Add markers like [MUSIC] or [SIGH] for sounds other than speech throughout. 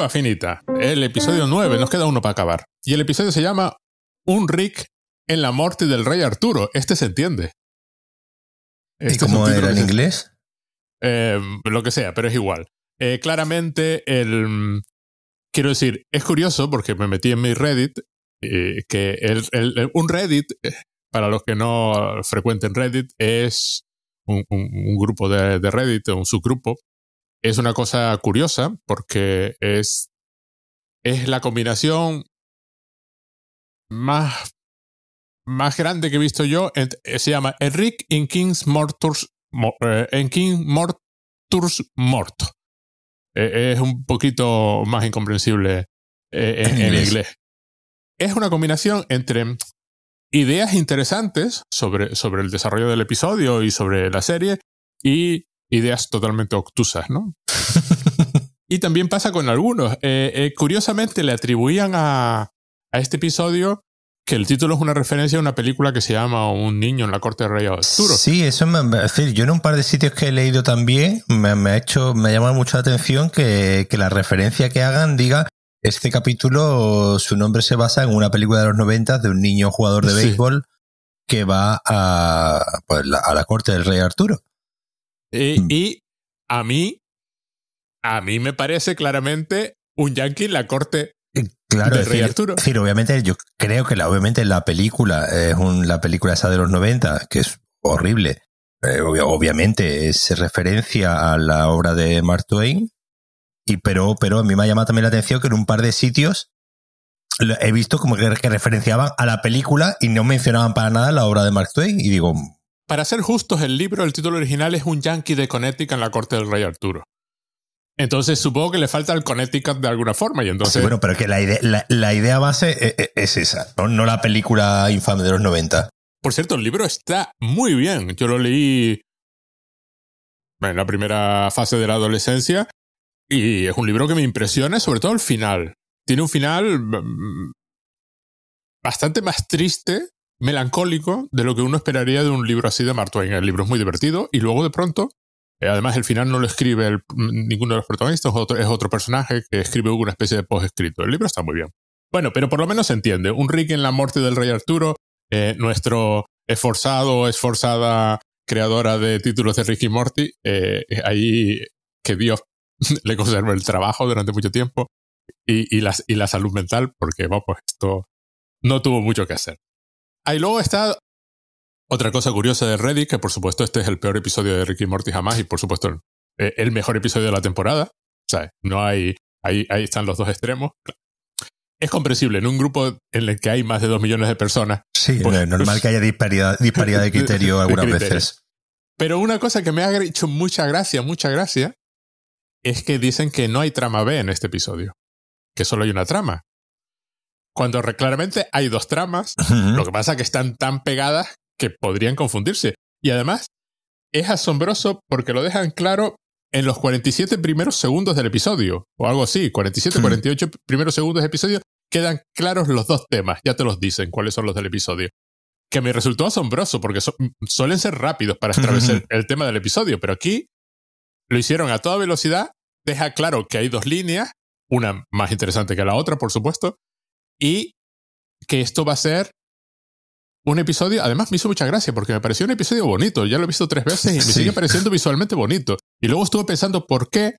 Prueba finita. El episodio 9, nos queda uno para acabar. Y el episodio se llama Un Rick en la muerte del rey Arturo. Este se entiende. Este ¿Y cómo era en inglés? Eh, lo que sea, pero es igual. Eh, claramente, el. Quiero decir, es curioso porque me metí en mi Reddit, eh, que el, un Reddit, para los que no frecuenten Reddit, es un, grupo de, de Reddit, un subgrupo. Es una cosa curiosa porque es, es la combinación más, más grande que he visto yo. Se llama Enric in King's Morturs, en King Morturs Mort. Eh, es un poquito más incomprensible eh, en, inglés. Es una combinación entre ideas interesantes sobre, sobre el desarrollo del episodio y sobre la serie y ideas totalmente obtusas, ¿no? y también pasa con algunos. Eh, curiosamente le atribuían a, a este episodio que el título es una referencia a una película que se llama Un niño en la corte de rey Arturo. Sí, eso me, decir, yo en un par de sitios que he leído también me, ha hecho, me ha llamado mucho la atención que, la referencia que hagan diga este capítulo, su nombre se basa en una película de los 90 de un niño jugador de béisbol que va a, pues, a la corte del rey Arturo. Y, y, a mí, a mí me parece claramente un yankee en la corte Claro, es decir, obviamente, yo creo que la, obviamente la película es un, la película esa de los 90, que es horrible. Eh, obviamente es referencia a la obra de Mark Twain, y pero, pero a mí me ha llamado también la atención que en un par de sitios he visto como que, referenciaban a la película y no mencionaban para nada la obra de Mark Twain. Y digo. Para ser justos, el libro, el título original es Un Yankee de Connecticut en la corte del rey Arturo. Entonces supongo que le falta el Connecticut de alguna forma. Y entonces... bueno, pero que la idea, la, idea base e, e, es, esa, ¿no? la película infame de los 90. Por cierto, el libro está muy bien. Yo lo leí en la primera fase de la adolescencia y es un libro que me impresiona, sobre todo el final. Tiene un final mm, bastante más triste, melancólico, de lo que uno esperaría de un libro así de Mark Twain. El libro es muy divertido y luego de pronto eh, además, el final no lo escribe ninguno de los protagonistas, es otro personaje que escribe una especie de post-escrito. El libro está muy bien. Bueno, pero por lo menos se entiende. Un Rick en la muerte del rey Arturo, eh, nuestro esforzado, esforzada creadora de títulos de Ricky Morty, eh, ahí que Dios [LAUGHS] le conserve el trabajo durante mucho tiempo y, la, salud mental, porque pues esto no tuvo mucho que hacer. Ahí luego está otra cosa curiosa de Reddit, que por supuesto este es el peor episodio de Ricky Morty jamás y por supuesto eh, el mejor episodio de la temporada. O sea, no hay, ahí, ahí están los dos extremos. Es comprensible en un grupo en el que hay más de dos millones de personas. Sí, es pues, normal pues, que haya disparidad, disparidad de criterio [LAUGHS] algunas veces. Pero una cosa que me ha hecho mucha gracia, mucha gracia, es que dicen que no hay trama B en este episodio, que solo hay una trama. Cuando claramente hay dos tramas, lo que pasa es que están tan pegadas que podrían confundirse. Y además, es asombroso porque lo dejan claro en los 47 primeros segundos del episodio, o algo así, 47, 48 hmm. primeros segundos del episodio, quedan claros los dos temas, ya te los dicen cuáles son los del episodio. Que me resultó asombroso porque suelen ser rápidos para atravesar el tema del episodio, pero aquí lo hicieron a toda velocidad, deja claro que hay dos líneas, una más interesante que la otra, por supuesto, y que esto va a ser un episodio, además me hizo mucha gracia porque me pareció un episodio bonito. Ya lo he visto tres veces y me sigue pareciendo visualmente bonito. Y luego estuve pensando por qué.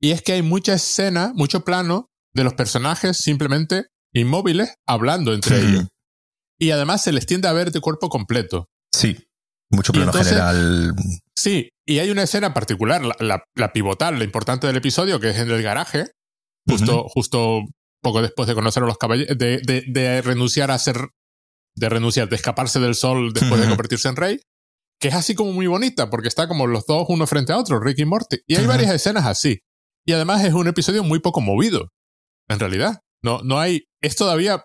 Y es que hay mucha escena, mucho plano de los personajes simplemente inmóviles hablando entre ellos. Y además se les tiende a ver de cuerpo completo. Sí, mucho plano general. Sí, y hay una escena particular, la, la, pivotal, la importante del episodio, que es en el garaje, justo, justo poco después de conocer a los caballeros, de, de, de, renunciar a ser de renunciar, de escaparse del sol después de convertirse en rey, que es así como muy bonita, porque está como los dos uno frente a otro, Rick y Morty. Y hay varias escenas así. Y además es un episodio muy poco movido, en realidad. No, no hay, es todavía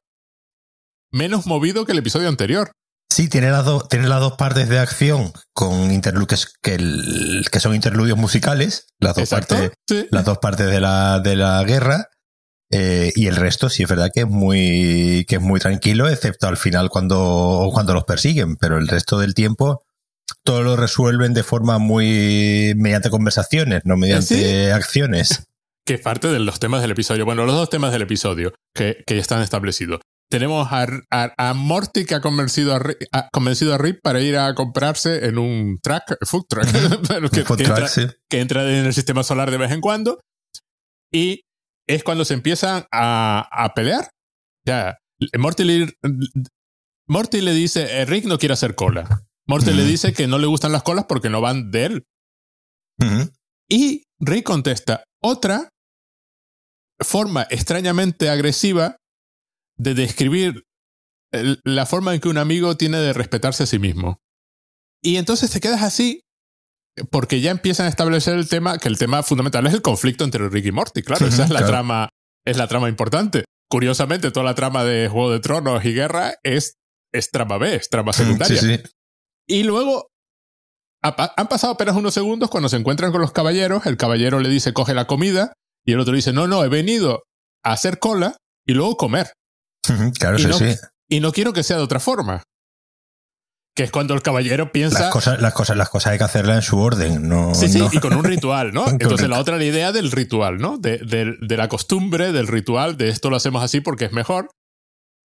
menos movido que el episodio anterior. Sí, tiene las, dos tiene las dos partes de acción con interludios que, que son interludios musicales, las dos, partes, las dos partes de la, de la guerra, eh, y el resto sí es verdad que es muy, que es muy tranquilo, excepto al final cuando, cuando los persiguen, pero el resto del tiempo todo lo resuelven de forma muy mediante conversaciones, no mediante acciones. [LAUGHS] que es parte de los temas del episodio. Bueno, los dos temas del episodio que, que ya están establecidos. Tenemos a, a, Morty que ha convencido a, Rick, convencido a Rip para ir a comprarse en un track, food truck, [LAUGHS] que, entra, en el sistema solar de vez en cuando. Y es cuando se empiezan a, a pelear. Ya, Morty le, Morty le dice, eh, Rick no quiere hacer cola. Morty le dice que no le gustan las colas porque no van de él. Y Rick contesta, otra forma extrañamente agresiva de describir la forma en que un amigo tiene de respetarse a sí mismo. Y entonces te quedas así porque ya empiezan a establecer el tema, que el tema fundamental es el conflicto entre Rick y Morty, claro, esa es la trama, es la trama importante. Curiosamente, toda la trama de Juego de Tronos y Guerra es, es trama B, es trama secundaria. Y luego han pasado apenas unos segundos cuando se encuentran con los caballeros, el caballero le dice coge la comida y el otro dice no, no, he venido a hacer cola y luego comer. Claro, sí, sí. Y no quiero que sea de otra forma. Que es cuando el caballero piensa. Las cosas, las cosas, las cosas hay que hacerlas en su orden, ¿no? Sí, sí, y con un ritual, ¿no? [LAUGHS] Entonces la otra la idea del ritual, ¿no? De, de, la costumbre, del ritual, de esto lo hacemos así porque es mejor.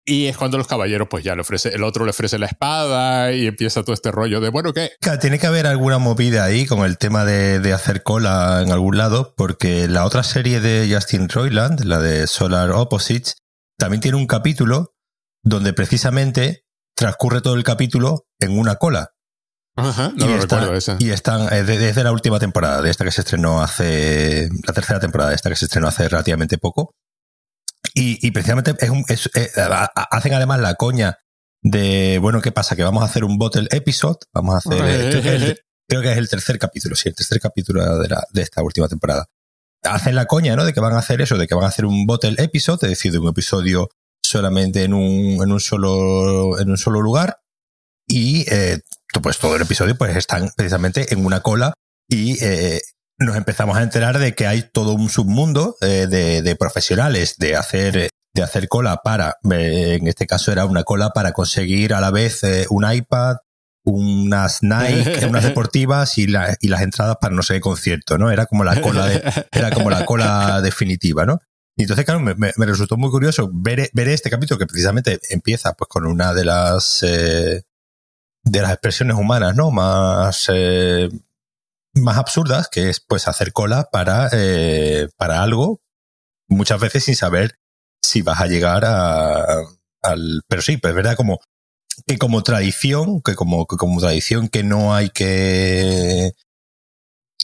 Y es cuando los caballeros, pues ya le ofrece, el otro le ofrece la espada y empieza todo este rollo de, bueno, ¿qué? tiene que haber alguna movida ahí con el tema de, de, hacer cola en algún lado, porque la otra serie de Justin Roiland, la de Solar Opposites, también tiene un capítulo donde precisamente transcurre todo el capítulo en una cola. Ajá, no lo recuerdo esa. Y están eh, desde la última temporada, de esta que se estrenó hace. La tercera temporada, de esta que se estrenó hace relativamente poco. Y, precisamente es un, es, eh, hacen además la coña de, bueno, ¿qué pasa? Que vamos a hacer un bottle episode. Vamos a hacer. creo, que es el tercer capítulo, sí, el tercer capítulo de, la, de esta última temporada hacen la coña, ¿no? De que van a hacer eso, de que van a hacer un bottle episode, es decir, de un episodio solamente en un, en un solo, en un solo lugar. Y eh, pues todo el episodio pues están precisamente en una cola y eh, nos empezamos a enterar de que hay todo un submundo eh, de, de, profesionales de hacer de hacer cola para, en este caso era una cola para conseguir a la vez un iPad, unas Nike, [LAUGHS] unas deportivas y, la, y las entradas para no sé qué concierto, ¿no? Era como la cola de, era como la cola definitiva, ¿no? Y entonces, claro, me, resultó muy curioso ver, ver, este capítulo que precisamente empieza pues con una de las eh, de las expresiones humanas, ¿no? Más eh, más absurdas, que es pues hacer cola para, eh, para algo, muchas veces sin saber si vas a llegar a, al, pero sí, pues es verdad como que como tradición, que como, como tradición que no hay que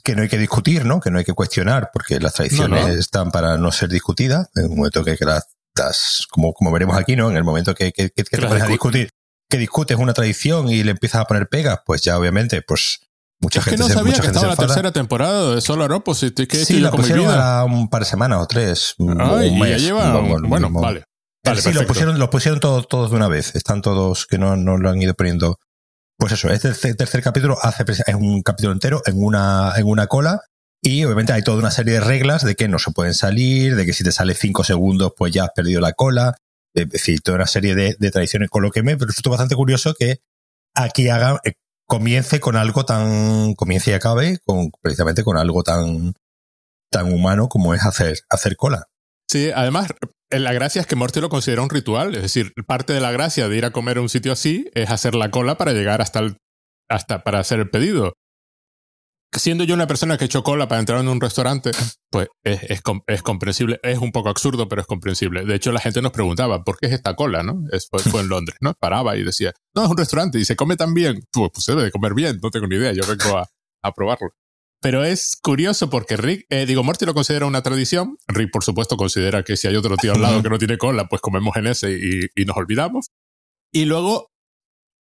que no hay que discutir, ¿no? Que no hay que cuestionar, porque las tradiciones están para no ser discutidas. En el momento que, las, como, como veremos aquí, ¿no? En el momento que, que, que te pones a discutir, que discutes una tradición y le empiezas a poner pegas, pues ya obviamente, pues mucha gente que no sabía que estaba la tercera temporada de Solar Opposite. Que sí, la pusieron a un par de semanas o tres. Ay, un mes, ya lleva, bueno, vale sí, lo pusieron, lo pusieron todos, todos de una vez. Están todos que no, no lo han ido poniendo. Pues eso, este tercer capítulo hace, es un capítulo entero en una, en una cola. Y obviamente hay toda una serie de reglas de que no se pueden salir, de que si te sale cinco segundos, pues ya has perdido la cola. Es decir, toda una serie de, de tradiciones. Con lo que me resulta bastante curioso que aquí haga, eh, comience con algo tan, comience y acabe con, precisamente con algo tan, tan humano como es hacer, hacer cola. Sí, además, la gracia es que Morty lo considera un ritual. Es decir, parte de la gracia de ir a comer a un sitio así es hacer la cola para llegar hasta el, hasta para hacer el pedido. Siendo yo una persona que he hecho cola para entrar en un restaurante, pues es, es, comprensible. Es un poco absurdo, pero es comprensible. De hecho, la gente nos preguntaba, ¿por qué es esta cola? ¿no? Es, fue, fue, en [LAUGHS] Londres, ¿no? Paraba y decía, no, es un restaurante y se come tan bien. Pues, pues se debe de comer bien, no tengo ni idea, yo vengo a, a probarlo. Pero es curioso porque Rick, eh, digo, Morty lo considera una tradición. Rick, por supuesto, considera que si hay otro tío al lado que no tiene cola, pues comemos en ese y, nos olvidamos. Y luego,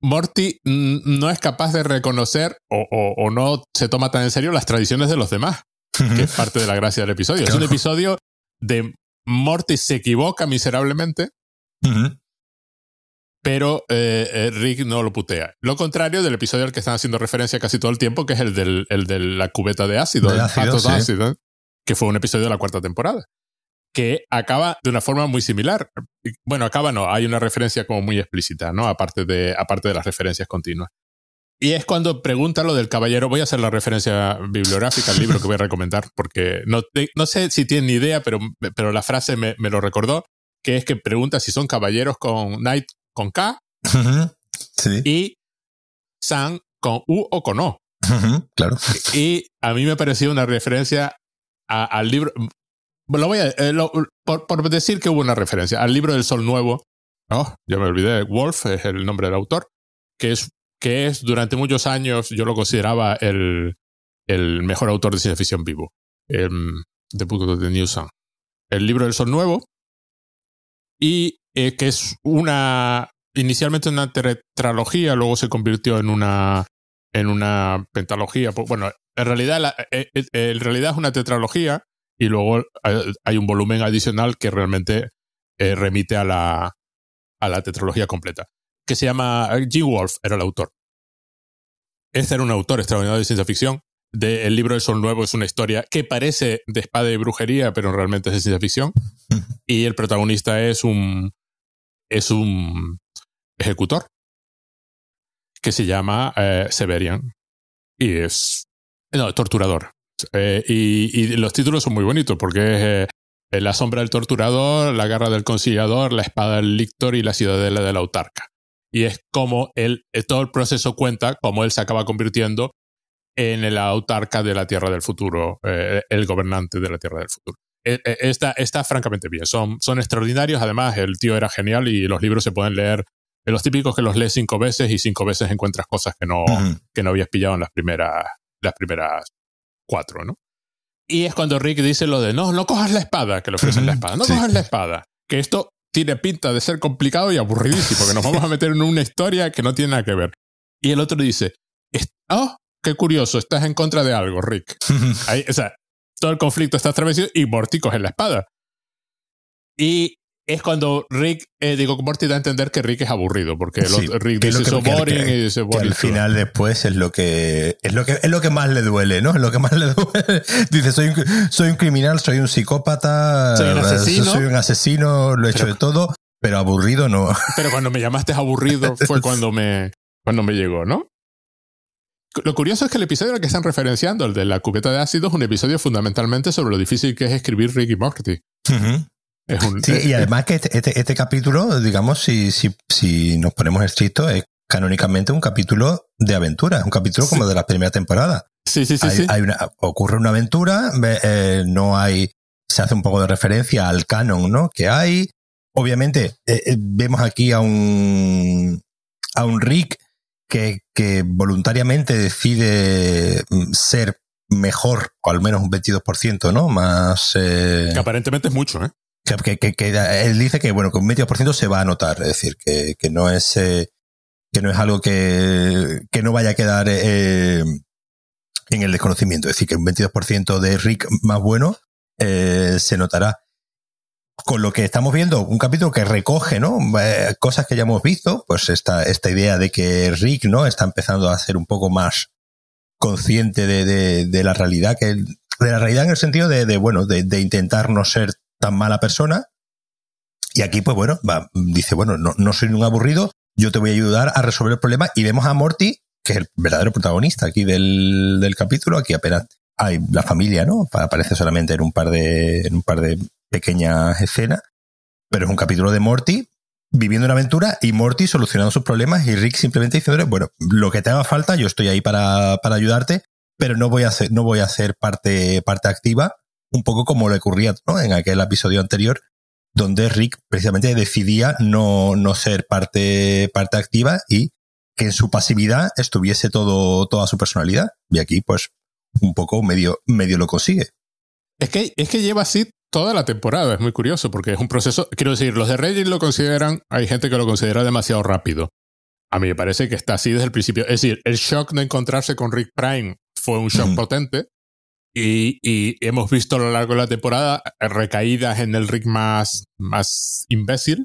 Morty no es capaz de reconocer o, no se toma tan en serio las tradiciones de los demás, que es parte de la gracia del episodio. Es un episodio de Morty se equivoca miserablemente pero eh, eh, Rick no lo putea. Lo contrario del episodio al que están haciendo referencia casi todo el tiempo, que es el, del, el de la cubeta de ácido, de ácido, que fue un episodio de la cuarta temporada, que acaba de una forma muy similar. Bueno, acaba no, hay una referencia como muy explícita, ¿no? Aparte de, aparte de las referencias continuas. Y es cuando pregunta lo del caballero. Voy a hacer la referencia bibliográfica al libro que voy a recomendar, porque no, no sé si tienen ni idea, pero, pero la frase me, me, lo recordó, que es que pregunta si son caballeros con Knight con K y San con U o con O. claro. Y a mí me pareció una referencia al libro. Lo voy a, eh, por, por, decir que hubo una referencia al libro del Sol Nuevo. Oh, ya me olvidé. Wolf es el nombre del autor. Que es, que es durante muchos años yo lo consideraba el, el mejor autor de ciencia ficción vivo. de The de New Sun. El libro del Sol Nuevo. Y eh, que es una. Inicialmente una tetralogía, luego se convirtió en una en una pentalogía. Bueno, en realidad, eh, eh, en realidad es una tetralogía y luego hay un volumen adicional que realmente eh, remite a la, a la tetralogía completa, que se llama G. Wolf, era el autor. Este era un autor extraordinario de ciencia ficción. De, el libro de Sol Nuevo es una historia que parece de espada y brujería, pero realmente es de ciencia ficción. [LAUGHS] Y el protagonista es un, es un ejecutor que se llama eh, Severian. Y es. No, torturador. Eh, y, los títulos son muy bonitos porque es eh, La sombra del torturador, La garra del conciliador, La espada del lictor y La ciudadela de la autarca. Y es como él, todo el proceso cuenta cómo él se acaba convirtiendo en el autarca de la Tierra del Futuro, el gobernante de la Tierra del Futuro. Está, está francamente bien, son, son extraordinarios. Además, el tío era genial y los libros se pueden leer de los típicos que los lees cinco veces y cinco veces encuentras cosas que no, que no habías pillado en las primeras, las primeras cuatro, ¿no? Y es cuando Rick dice lo de, no, no cojas la espada, que le ofrecen la espada, no cojas la espada. Que esto tiene pinta de ser complicado y aburridísimo, porque nos vamos a meter en una historia que no tiene nada que ver. Y el otro dice, oh, qué curioso, estás en contra de algo, Rick. [LAUGHS] o sea, todo el conflicto está atravesado y Morty coge la espada. Y es cuando Rick, eh, digo, Morty da a entender que Rick es aburrido, porque Rick dice so boring y dice boring. al final después es lo que es lo que es lo que más le duele, ¿no? Es lo que más le [LAUGHS] duele. dice, soy un, soy un criminal, soy un psicópata, soy un asesino, soy un asesino lo he hecho de todo, pero aburrido no. [LAUGHS] Pero cuando me llamaste aburrido fue [LAUGHS] cuando me cuando me llegó, ¿no? Lo curioso es que el episodio al que están referenciando, el de la cubeta de ácido, es un episodio fundamentalmente sobre lo difícil que es escribir Rick y Morty sí, y además que este, este, este, capítulo, digamos, si, si, si nos ponemos estrictos, es canónicamente un capítulo de aventura, un capítulo como de la primera temporada. Sí, sí, sí. Hay, una, ocurre una aventura, eh, no hay, se hace un poco de referencia al canon, ¿no? Que hay. Obviamente, eh, eh, vemos aquí a un, a un Rick que, que voluntariamente decide mm, ser mejor, o al menos un 22%, ¿no? Más... Que aparentemente es mucho, ¿eh? Que, que, que, él dice que, bueno, con un 22% se va a notar, es decir, que, que no es, eh, que no es algo que, que no vaya a quedar eh, en el desconocimiento. Es decir, que un 22% de Rick más bueno eh, se notará. Con lo que estamos viendo, un capítulo que recoge, ¿no? Eh, cosas que ya hemos visto, pues esta, esta idea de que Rick, ¿no? Está empezando a ser un poco más consciente de, de, la realidad, que, de la realidad en el sentido de, bueno, de, de intentar no ser tan mala persona. Y aquí, pues bueno, va, dice, bueno, no, no soy un aburrido, yo te voy a ayudar a resolver el problema. Y vemos a Morty, que es el verdadero protagonista aquí del, del capítulo. Aquí apenas hay la familia, ¿no? Aparece solamente en un par de, en un par de pequeñas escenas. Pero es un capítulo de Morty viviendo una aventura y Morty solucionando sus problemas y Rick simplemente diciéndole, bueno, lo que te haga falta, yo estoy ahí para, para ayudarte, pero no voy a ser, no voy a parte, parte activa un poco como le ocurría ¿no? en aquel episodio anterior, donde Rick precisamente decidía no, no ser parte, parte activa y que en su pasividad estuviese todo, toda su personalidad. Y aquí, pues, un poco medio, medio lo consigue. Es que, es que lleva así toda la temporada, es muy curioso, porque es un proceso, quiero decir, los de Reddit lo consideran, hay gente que lo considera demasiado rápido. A mí me parece que está así desde el principio. Es decir, el shock de encontrarse con Rick Prime fue un shock potente, y, hemos visto a lo largo de la temporada recaídas en el Rick más, más imbécil,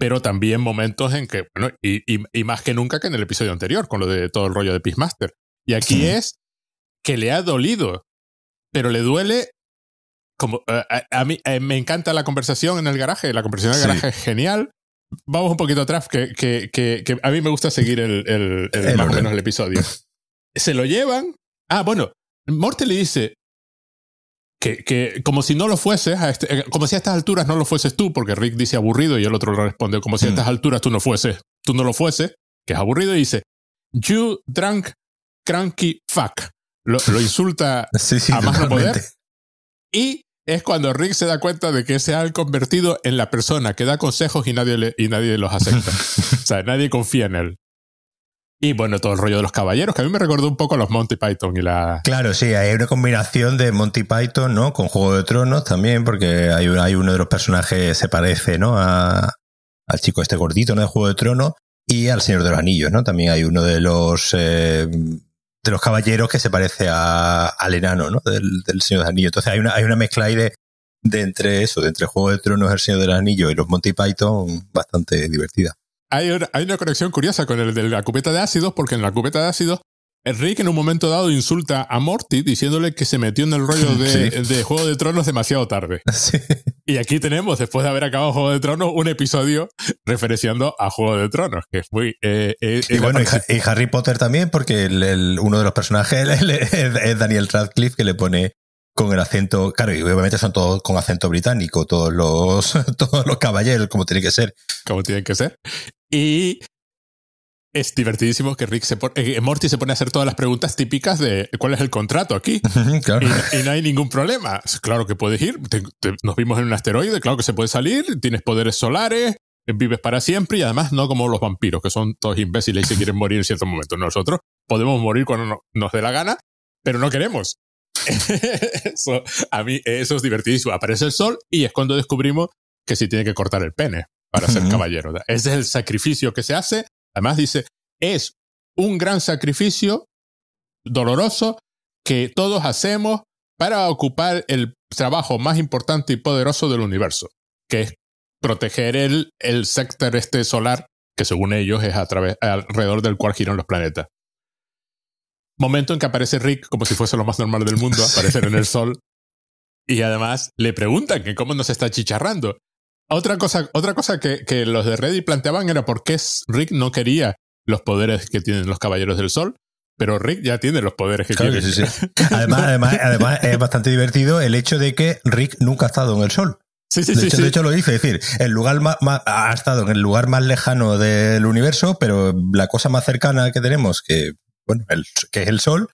pero también momentos en que, bueno, y, y, más que nunca que en el episodio anterior, con lo de todo el rollo de Peacemaster. Y aquí es que le ha dolido, pero le duele como eh, a, mí eh, me encanta la conversación en el garaje, la conversación en el garaje es genial, vamos un poquito atrás, que, que, que, a mí me gusta seguir el, el, más o menos el episodio. [LAUGHS] Se lo llevan. Ah, bueno, Morty le dice que, que como si no lo fueses, este, eh, como si a estas alturas no lo fueses tú, porque Rick dice aburrido y el otro le responde como si a mm. estas alturas tú no fueses, tú no lo fueses, que es aburrido, y dice, You drunk cranky fuck. Lo, insulta a más no poder. Y es cuando Rick se da cuenta de que se ha convertido en la persona que da consejos y nadie, y nadie los acepta. [LAUGHS] o sea, nadie confía en él. Y bueno, todo el rollo de los caballeros, que a mí me recordó un poco a los Monty Python y la... Claro, sí, hay una combinación de Monty Python, ¿no? Con Juego de Tronos también, porque hay, hay uno de los personajes se parece, ¿no? A, al chico este gordito, ¿no? De Juego de Tronos y al Señor de los Anillos, ¿no? También hay uno de los... Eh, de los caballeros que se parece a, al enano, ¿no? Del, del, Señor los Anillos. Entonces hay una, hay una mezcla ahí de, de entre eso, de entre Juego de Tronos, El Señor del Anillo y los Monty Python bastante divertida. Hay una, hay una conexión curiosa con el de la cubeta de ácidos, porque en la cubeta de ácidos Rick en un momento dado insulta a Morty diciéndole que se metió en el rollo [LAUGHS] de, Juego de Tronos demasiado tarde. [LAUGHS] Y aquí tenemos, después de haber acabado Juego de Tronos, un episodio referenciando a Juego de Tronos, que es muy... Eh, eh, y bueno, y, Harry Potter también, porque uno de los personajes [LAUGHS] es, Daniel Radcliffe, que le pone con el acento, claro, y obviamente son todos con acento británico, todos los, [LAUGHS] todos los caballeros, como tiene que ser. Como tienen que ser. Y es divertidísimo que Rick se pone, eh, Morty se pone a hacer todas las preguntas típicas de cuál es el contrato aquí. [LAUGHS] y, no hay ningún problema. Claro que puedes ir. nos vimos en un asteroide, claro que se puede salir. Tienes poderes solares, vives para siempre y además no como los vampiros, que son todos imbéciles y se quieren morir en cierto momento. Nosotros podemos morir cuando nos dé la gana, pero no queremos. [LAUGHS] eso, a mí eso es divertidísimo. Aparece el sol y es cuando descubrimos que se tiene que cortar el pene para ser caballero. Ese es el sacrificio que se hace Además dice, es un gran sacrificio doloroso que todos hacemos para ocupar el trabajo más importante y poderoso del universo, que es proteger el, el sector este solar, que según ellos es a través, alrededor del cual giran los planetas. Momento en que aparece Rick como si fuese lo más normal del mundo, [LAUGHS] aparecer en el sol. Y además le preguntan que cómo nos está chicharrando. Otra cosa, otra cosa que, que los de Reddit planteaban era por qué Rick no quería los poderes que tienen los Caballeros del Sol. Pero Rick ya tiene los poderes que quiere. [LAUGHS] Además, además, además, es bastante divertido el hecho de que Rick nunca ha estado en el Sol. Sí, sí, de, hecho, de hecho, lo dice, es decir, el lugar más, ha estado en el lugar más lejano del universo, pero la cosa más cercana que tenemos, que, bueno, el, que es el Sol,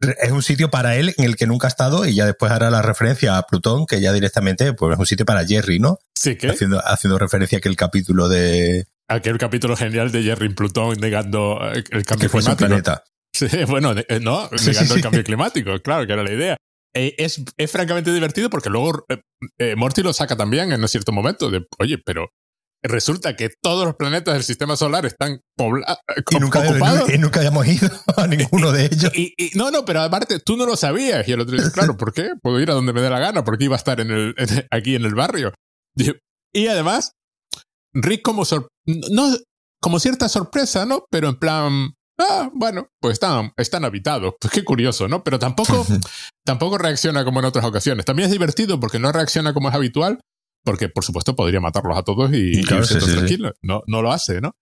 es un sitio para él en el que nunca ha estado y ya después hará la referencia a Plutón, que ya directamente pues, es un sitio para Jerry, ¿no? Sí, que. Haciendo, haciendo referencia a aquel capítulo de. Aquel capítulo genial de Jerry en Plutón negando el cambio climático. planeta. Sí, [LAUGHS] bueno, eh, no, negando el cambio climático, claro, que era la idea. Eh, es, es, francamente divertido porque luego eh, Morty lo saca también en un cierto momento de, oye, pero resulta que todos los planetas del sistema solar están poblados. Y nunca, ocupados. Y, nunca hayamos ido a ninguno de [LAUGHS] ellos. Y, no, no, pero aparte tú no lo sabías. Y el otro dice, claro, ¿por qué? Puedo ir a donde me dé la gana, porque iba a estar en el, aquí en el barrio. Y además, Rick como, no, como cierta sorpresa, ¿no? Pero en plan, ah, bueno, pues están, están habitados. Pues qué curioso, ¿no? Pero tampoco, [LAUGHS] tampoco reacciona como en otras ocasiones. También es divertido porque no reacciona como es habitual, porque por supuesto podría matarlos a todos y, tranquilo. No, no lo hace, ¿no?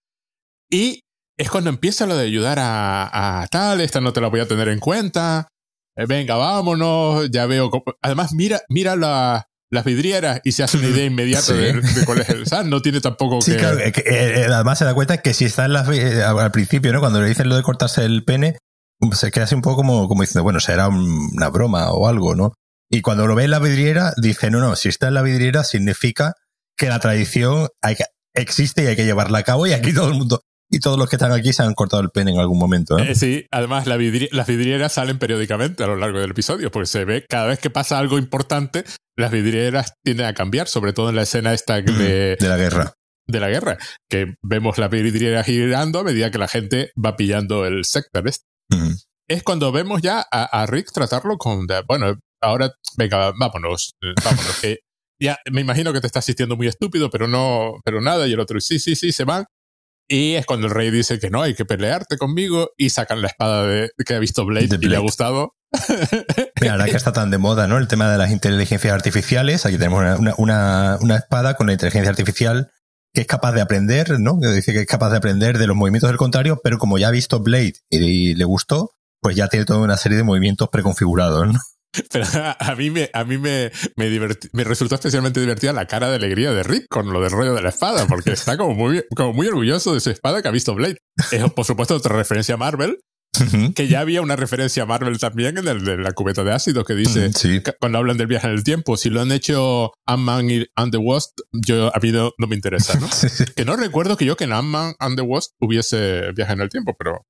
Y es cuando empieza lo de ayudar a, tal, esta no te la voy a tener en cuenta. Eh, venga, vámonos, ya veo. Además, mira, mira las vidrieras y se hace una idea [LAUGHS] inmediata de, cuál es el SAN. No tiene tampoco sí, Claro, eh, eh, además se da cuenta que si está en las, al principio, ¿no? Cuando le dicen lo de cortarse el pene, se queda así un poco como, como diciendo, bueno, será una broma o algo, ¿no? Y cuando lo ve en la vidriera, dice, no, no, si está en la vidriera significa que la tradición existe y hay que llevarla a cabo y aquí todo el mundo y todos los que están aquí se han cortado el pene en algún momento. ¿eh? sí, además las vidrieras salen periódicamente a lo largo del episodio, porque se ve cada vez que pasa algo importante, las vidrieras tienden a cambiar, sobre todo en la escena esta de, de la guerra. De la guerra, que vemos la vidriera girando a medida que la gente va pillando el sector. Es cuando vemos ya a, Rick tratarlo con, bueno, ahora, venga, vámonos, eh, vámonos, que ya me imagino que te estás sintiendo muy estúpido, pero no, pero nada, y el otro, sí, sí, sí, se van. Y es cuando el rey dice que no, hay que pelearte conmigo y sacan la espada de, que ha visto Blade, y le ha gustado. [LAUGHS] Mira, ahora que está tan de moda, ¿no? El tema de las inteligencias artificiales. Aquí tenemos una, una, una espada con la inteligencia artificial que es capaz de aprender, ¿no? Que dice que es capaz de aprender de los movimientos del contrario, pero como ya ha visto Blade y, le gustó, pues ya tiene toda una serie de movimientos preconfigurados, ¿no? [LAUGHS] Pero a mí me, a mí me, me, resultó especialmente divertida la cara de alegría de Rick con lo del rollo de la espada, porque está como muy, como muy orgulloso de su espada que ha visto Blade. Es, por supuesto, otra referencia a Marvel, que ya había una referencia a Marvel también en el de la cubeta de ácido que dice cuando hablan del viaje en el tiempo. Si lo han hecho Ant-Man y and the Wasp, yo a mí no, me interesa, ¿no? [LAUGHS] Que no recuerdo que yo que en Ant-Man and the Wasp hubiese viaje en el tiempo, pero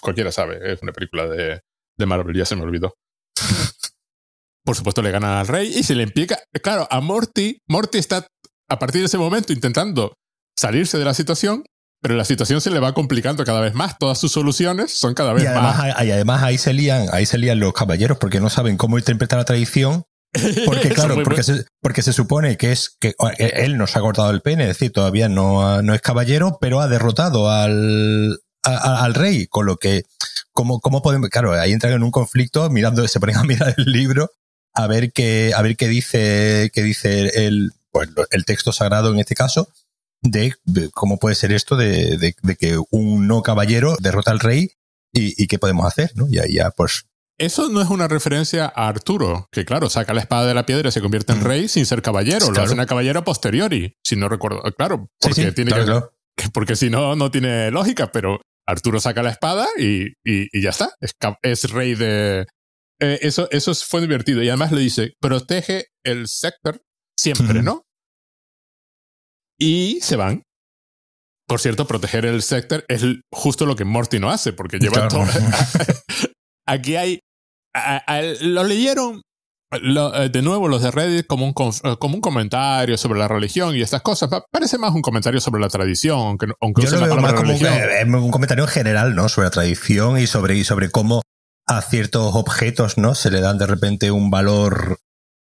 cualquiera sabe, es una película de, de Marvel, ya se me olvidó. Por supuesto le gana al rey y se le implica, claro, a Morty, Morty está a partir de ese momento intentando salirse de la situación pero la situación se le va complicando cada vez más. Todas sus soluciones son cada vez más. Y además ahí se lían, ahí se lían los caballeros porque no saben cómo interpretar la tradición. Porque, [LAUGHS] claro, porque se, porque se supone que es que él nos ha cortado el pene, es decir, todavía no, no es caballero, pero ha derrotado al, al rey, con lo que, ¿cómo, cómo podemos? Claro, ahí entran en un conflicto, mirando, se ponen a mirar el libro, a ver qué, a ver qué dice, qué dice el, pues, el texto sagrado en este caso, de, cómo puede ser esto de, que un no caballero derrota al rey y, qué podemos hacer, ¿no? Y ahí ya, pues. Eso no es una referencia a Arturo, que claro, saca la espada de la piedra y se convierte en rey sin ser caballero, lo hace una caballera posteriori, si no recuerdo. Claro, porque tiene que, porque si no, no tiene lógica, pero Arturo saca la espada y, ya está. Es, rey de. Eh, eso, eso fue divertido. Y además le dice: protege el sector siempre, ¿no? y se van. Por cierto, proteger el sector es justo lo que Morty no hace, porque lleva todo. [LAUGHS] Aquí hay. lo leyeron eh, de nuevo los de Reddit como un, eh, como un comentario sobre la religión y estas cosas. Parece más un comentario sobre la tradición, aunque, aunque Yo lo veo más como un, un, comentario general, ¿no? Sobre la tradición y sobre, y sobre cómo a ciertos objetos, ¿no? Se le dan de repente un valor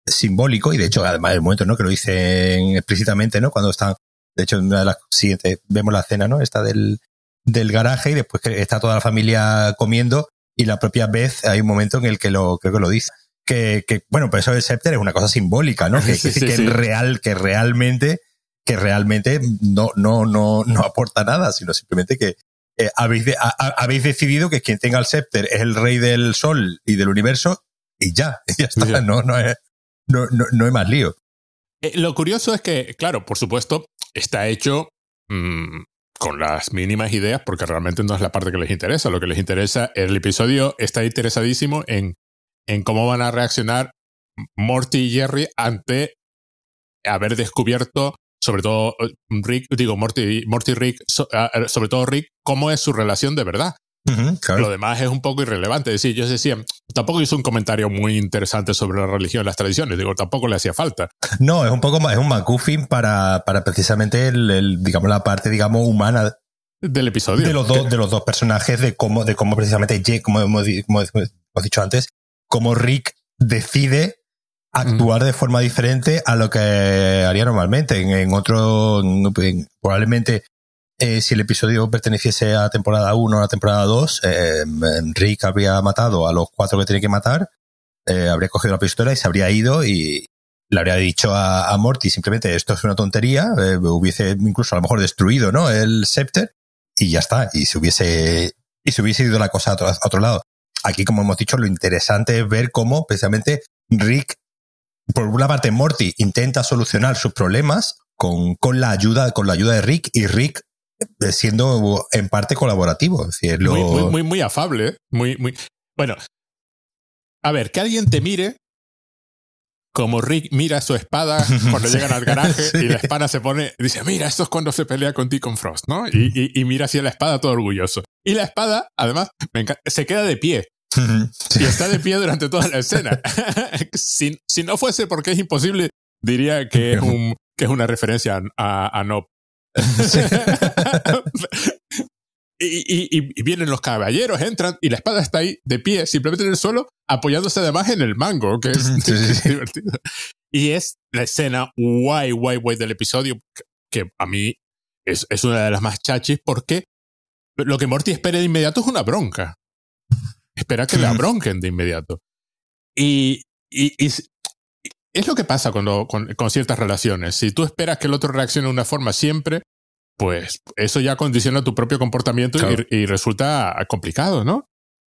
simbólico y de hecho además el momento no que lo dicen explícitamente no cuando están de hecho en una de las siguientes vemos la cena no esta del, del garaje y después que está toda la familia comiendo y la propia vez hay un momento en el que lo creo que lo dice que, que bueno pues eso del scepter es una cosa simbólica no [LAUGHS] que, que, real que realmente que realmente no no no no aporta nada sino simplemente que eh, habéis, habéis decidido que quien tenga el scepter es el rey del sol y del universo y ya, [LAUGHS] ya está, no, no es, no, no, no hay más lío. Eh, lo curioso es que, claro, por supuesto, está hecho mm, con las mínimas ideas, porque realmente no es la parte que les interesa. Lo que les interesa, el episodio está interesadísimo en, en cómo van a reaccionar Morty y Jerry ante haber descubierto, sobre todo eh, Rick, digo Morty, Morty y Rick, ah, sobre todo Rick, cómo es su relación de verdad. Lo demás es un poco irrelevante. Es decir, yo decía, tampoco hizo un comentario muy interesante sobre la religión y las tradiciones. Digo, tampoco le hacía falta. No, es un poco más, es un McGuffin para, para precisamente el, digamos, la parte, digamos, humana del episodio. De los dos, de los dos personajes, de cómo, de cómo precisamente Jake, como hemos, dicho antes, cómo Rick decide actuar de forma diferente a lo que haría normalmente. En, otro, probablemente eh, si el episodio perteneciese a temporada 1 o a temporada 2, eh, Rick habría matado a los cuatro que tiene que matar, eh, habría cogido la pistola y se habría ido y le habría dicho a, Morty simplemente esto es una tontería, hubiese incluso a lo mejor destruido ¿no? el Scepter y ya está, y se hubiese, y se hubiese ido la cosa a otro, a otro lado. Aquí, como hemos dicho, lo interesante es ver cómo precisamente Rick, por una parte Morty intenta solucionar sus problemas con, con la ayuda, con la ayuda de Rick y Rick siendo en parte colaborativo. muy, muy, muy, afable. Muy, muy. Bueno, a ver, que alguien te mire como Rick mira su espada [LAUGHS] cuando llegan al garaje y la espada se pone, dice, mira, esto es cuando se pelea con con Frost, ¿no? Y, y, mira así la espada todo orgulloso. Y la espada, además, se queda de pie. [LAUGHS] Y está de pie durante toda la escena. [LAUGHS] si, si, no fuese porque es imposible, diría que es, [LAUGHS] un, que es una referencia a, a Nob. y, vienen los caballeros, entran y la espada está ahí de pie, simplemente en el suelo, apoyándose además en el mango, que es, divertido. Y es la escena guay, guay, guay del episodio, que, a mí es, es, una de las más chachis, porque lo que Morty espera de inmediato es una bronca. Espera que la bronquen de inmediato. Y, y, es lo que pasa cuando, con, ciertas relaciones. Si tú esperas que el otro reaccione de una forma siempre, pues eso ya condiciona tu propio comportamiento y, resulta complicado, ¿no?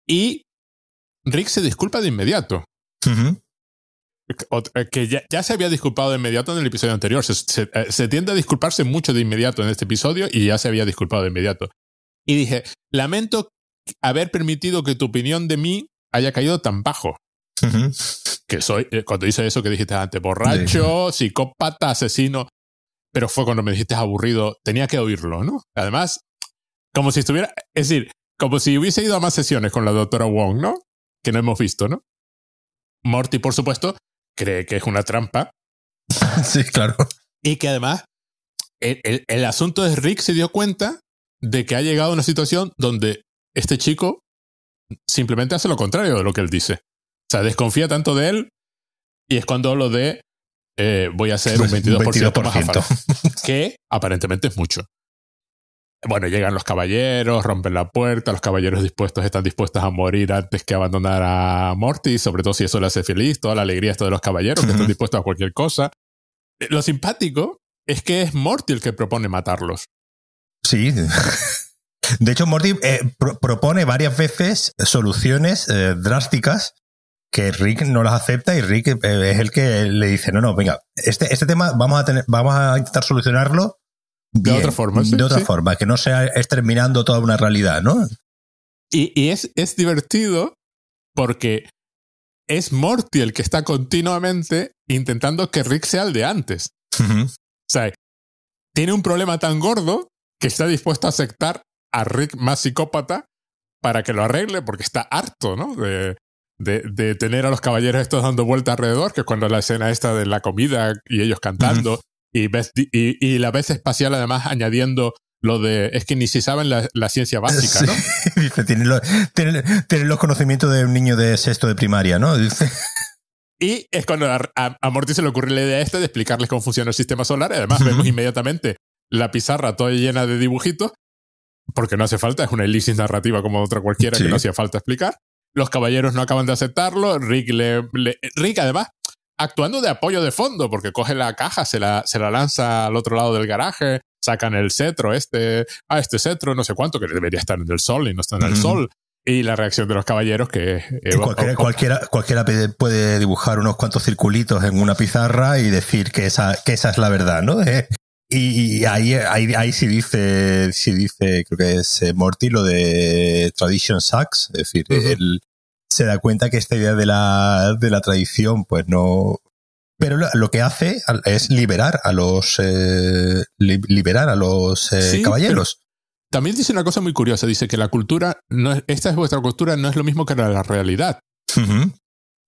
Y Rick se disculpa de inmediato. Eh, que ya, se había disculpado de inmediato en el episodio anterior. Se, eh, se, tiende a disculparse mucho de inmediato en este episodio y ya se había disculpado de inmediato. Y dije, lamento haber permitido que tu opinión de mí haya caído tan bajo. Que soy, eh, cuando hice eso que dijiste antes, borracho, psicópata, asesino. Pero fue cuando me dijiste aburrido, tenía que oírlo, ¿no? Además, como si estuviera, es decir, como si hubiese ido a más sesiones con la doctora Wong, ¿no? Que no hemos visto, ¿no? Morty, por supuesto, cree que es una trampa. [LAUGHS] sí, claro. Y que además, el, el, asunto es Rick se dio cuenta de que ha llegado a una situación donde este chico simplemente hace lo contrario de lo que él dice. O sea, desconfía tanto de él y es cuando lo de eh, voy a hacer un [LAUGHS] 22%, más [LAUGHS] que aparentemente es mucho. Bueno, llegan los caballeros, rompen la puerta, los caballeros dispuestos están dispuestos a morir antes que abandonar a Morty, sobre todo si eso le hace feliz, toda la alegría esto de los caballeros, que están dispuestos a cualquier cosa. Lo simpático es que es Morty el que propone matarlos. Sí. De hecho, Morty eh, propone varias veces soluciones eh, drásticas que Rick no las acepta y Rick eh, es el que le dice, no, no, venga, este, este tema vamos a, tener, vamos a intentar solucionarlo de otra forma. de otra forma, que no sea exterminando toda una realidad, ¿no? Y, es, es divertido porque es Morty el que está continuamente intentando que Rick sea el de antes. O sea, tiene un problema tan gordo que está dispuesto a aceptar a Rick más psicópata para que lo arregle porque está harto, ¿no? De, de, tener a los caballeros estos dando vuelta alrededor, que es cuando la escena esta de la comida y ellos cantando, y, y, la vez espacial además añadiendo lo de es que ni si saben la, ciencia básica, ¿no? [LAUGHS] Dice, tienen, los conocimientos de un niño de sexto de primaria, ¿no? Dice. Y es cuando a, a, Morty se le ocurre la idea esta de explicarles cómo funciona el sistema solar. Además, vemos inmediatamente la pizarra toda llena de dibujitos, porque no hace falta, es una elipsis narrativa como otra cualquiera que no hacía falta explicar. Los caballeros no acaban de aceptarlo. Rick, le, Rick además, actuando de apoyo de fondo, porque coge la caja, se la, se la lanza al otro lado del garaje, sacan el cetro, este, ah, este cetro, no sé cuánto, que debería estar en el sol y no está en el sol. Y la reacción de los caballeros que... Eh, cualquiera, cualquiera, puede dibujar unos cuantos circulitos en una pizarra y decir que esa, que esa es la verdad, ¿no? Eh, y, ahí, ahí, ahí sí dice, sí dice, creo que es eh, Morty, lo de Tradition Sucks. Es decir, él se da cuenta que esta idea de la, de la tradición, pues no. Pero lo, que hace es liberar a los eh, liberar a los eh, caballeros. También dice una cosa muy curiosa, dice que la cultura, no es, esta es vuestra cultura, no es lo mismo que la realidad.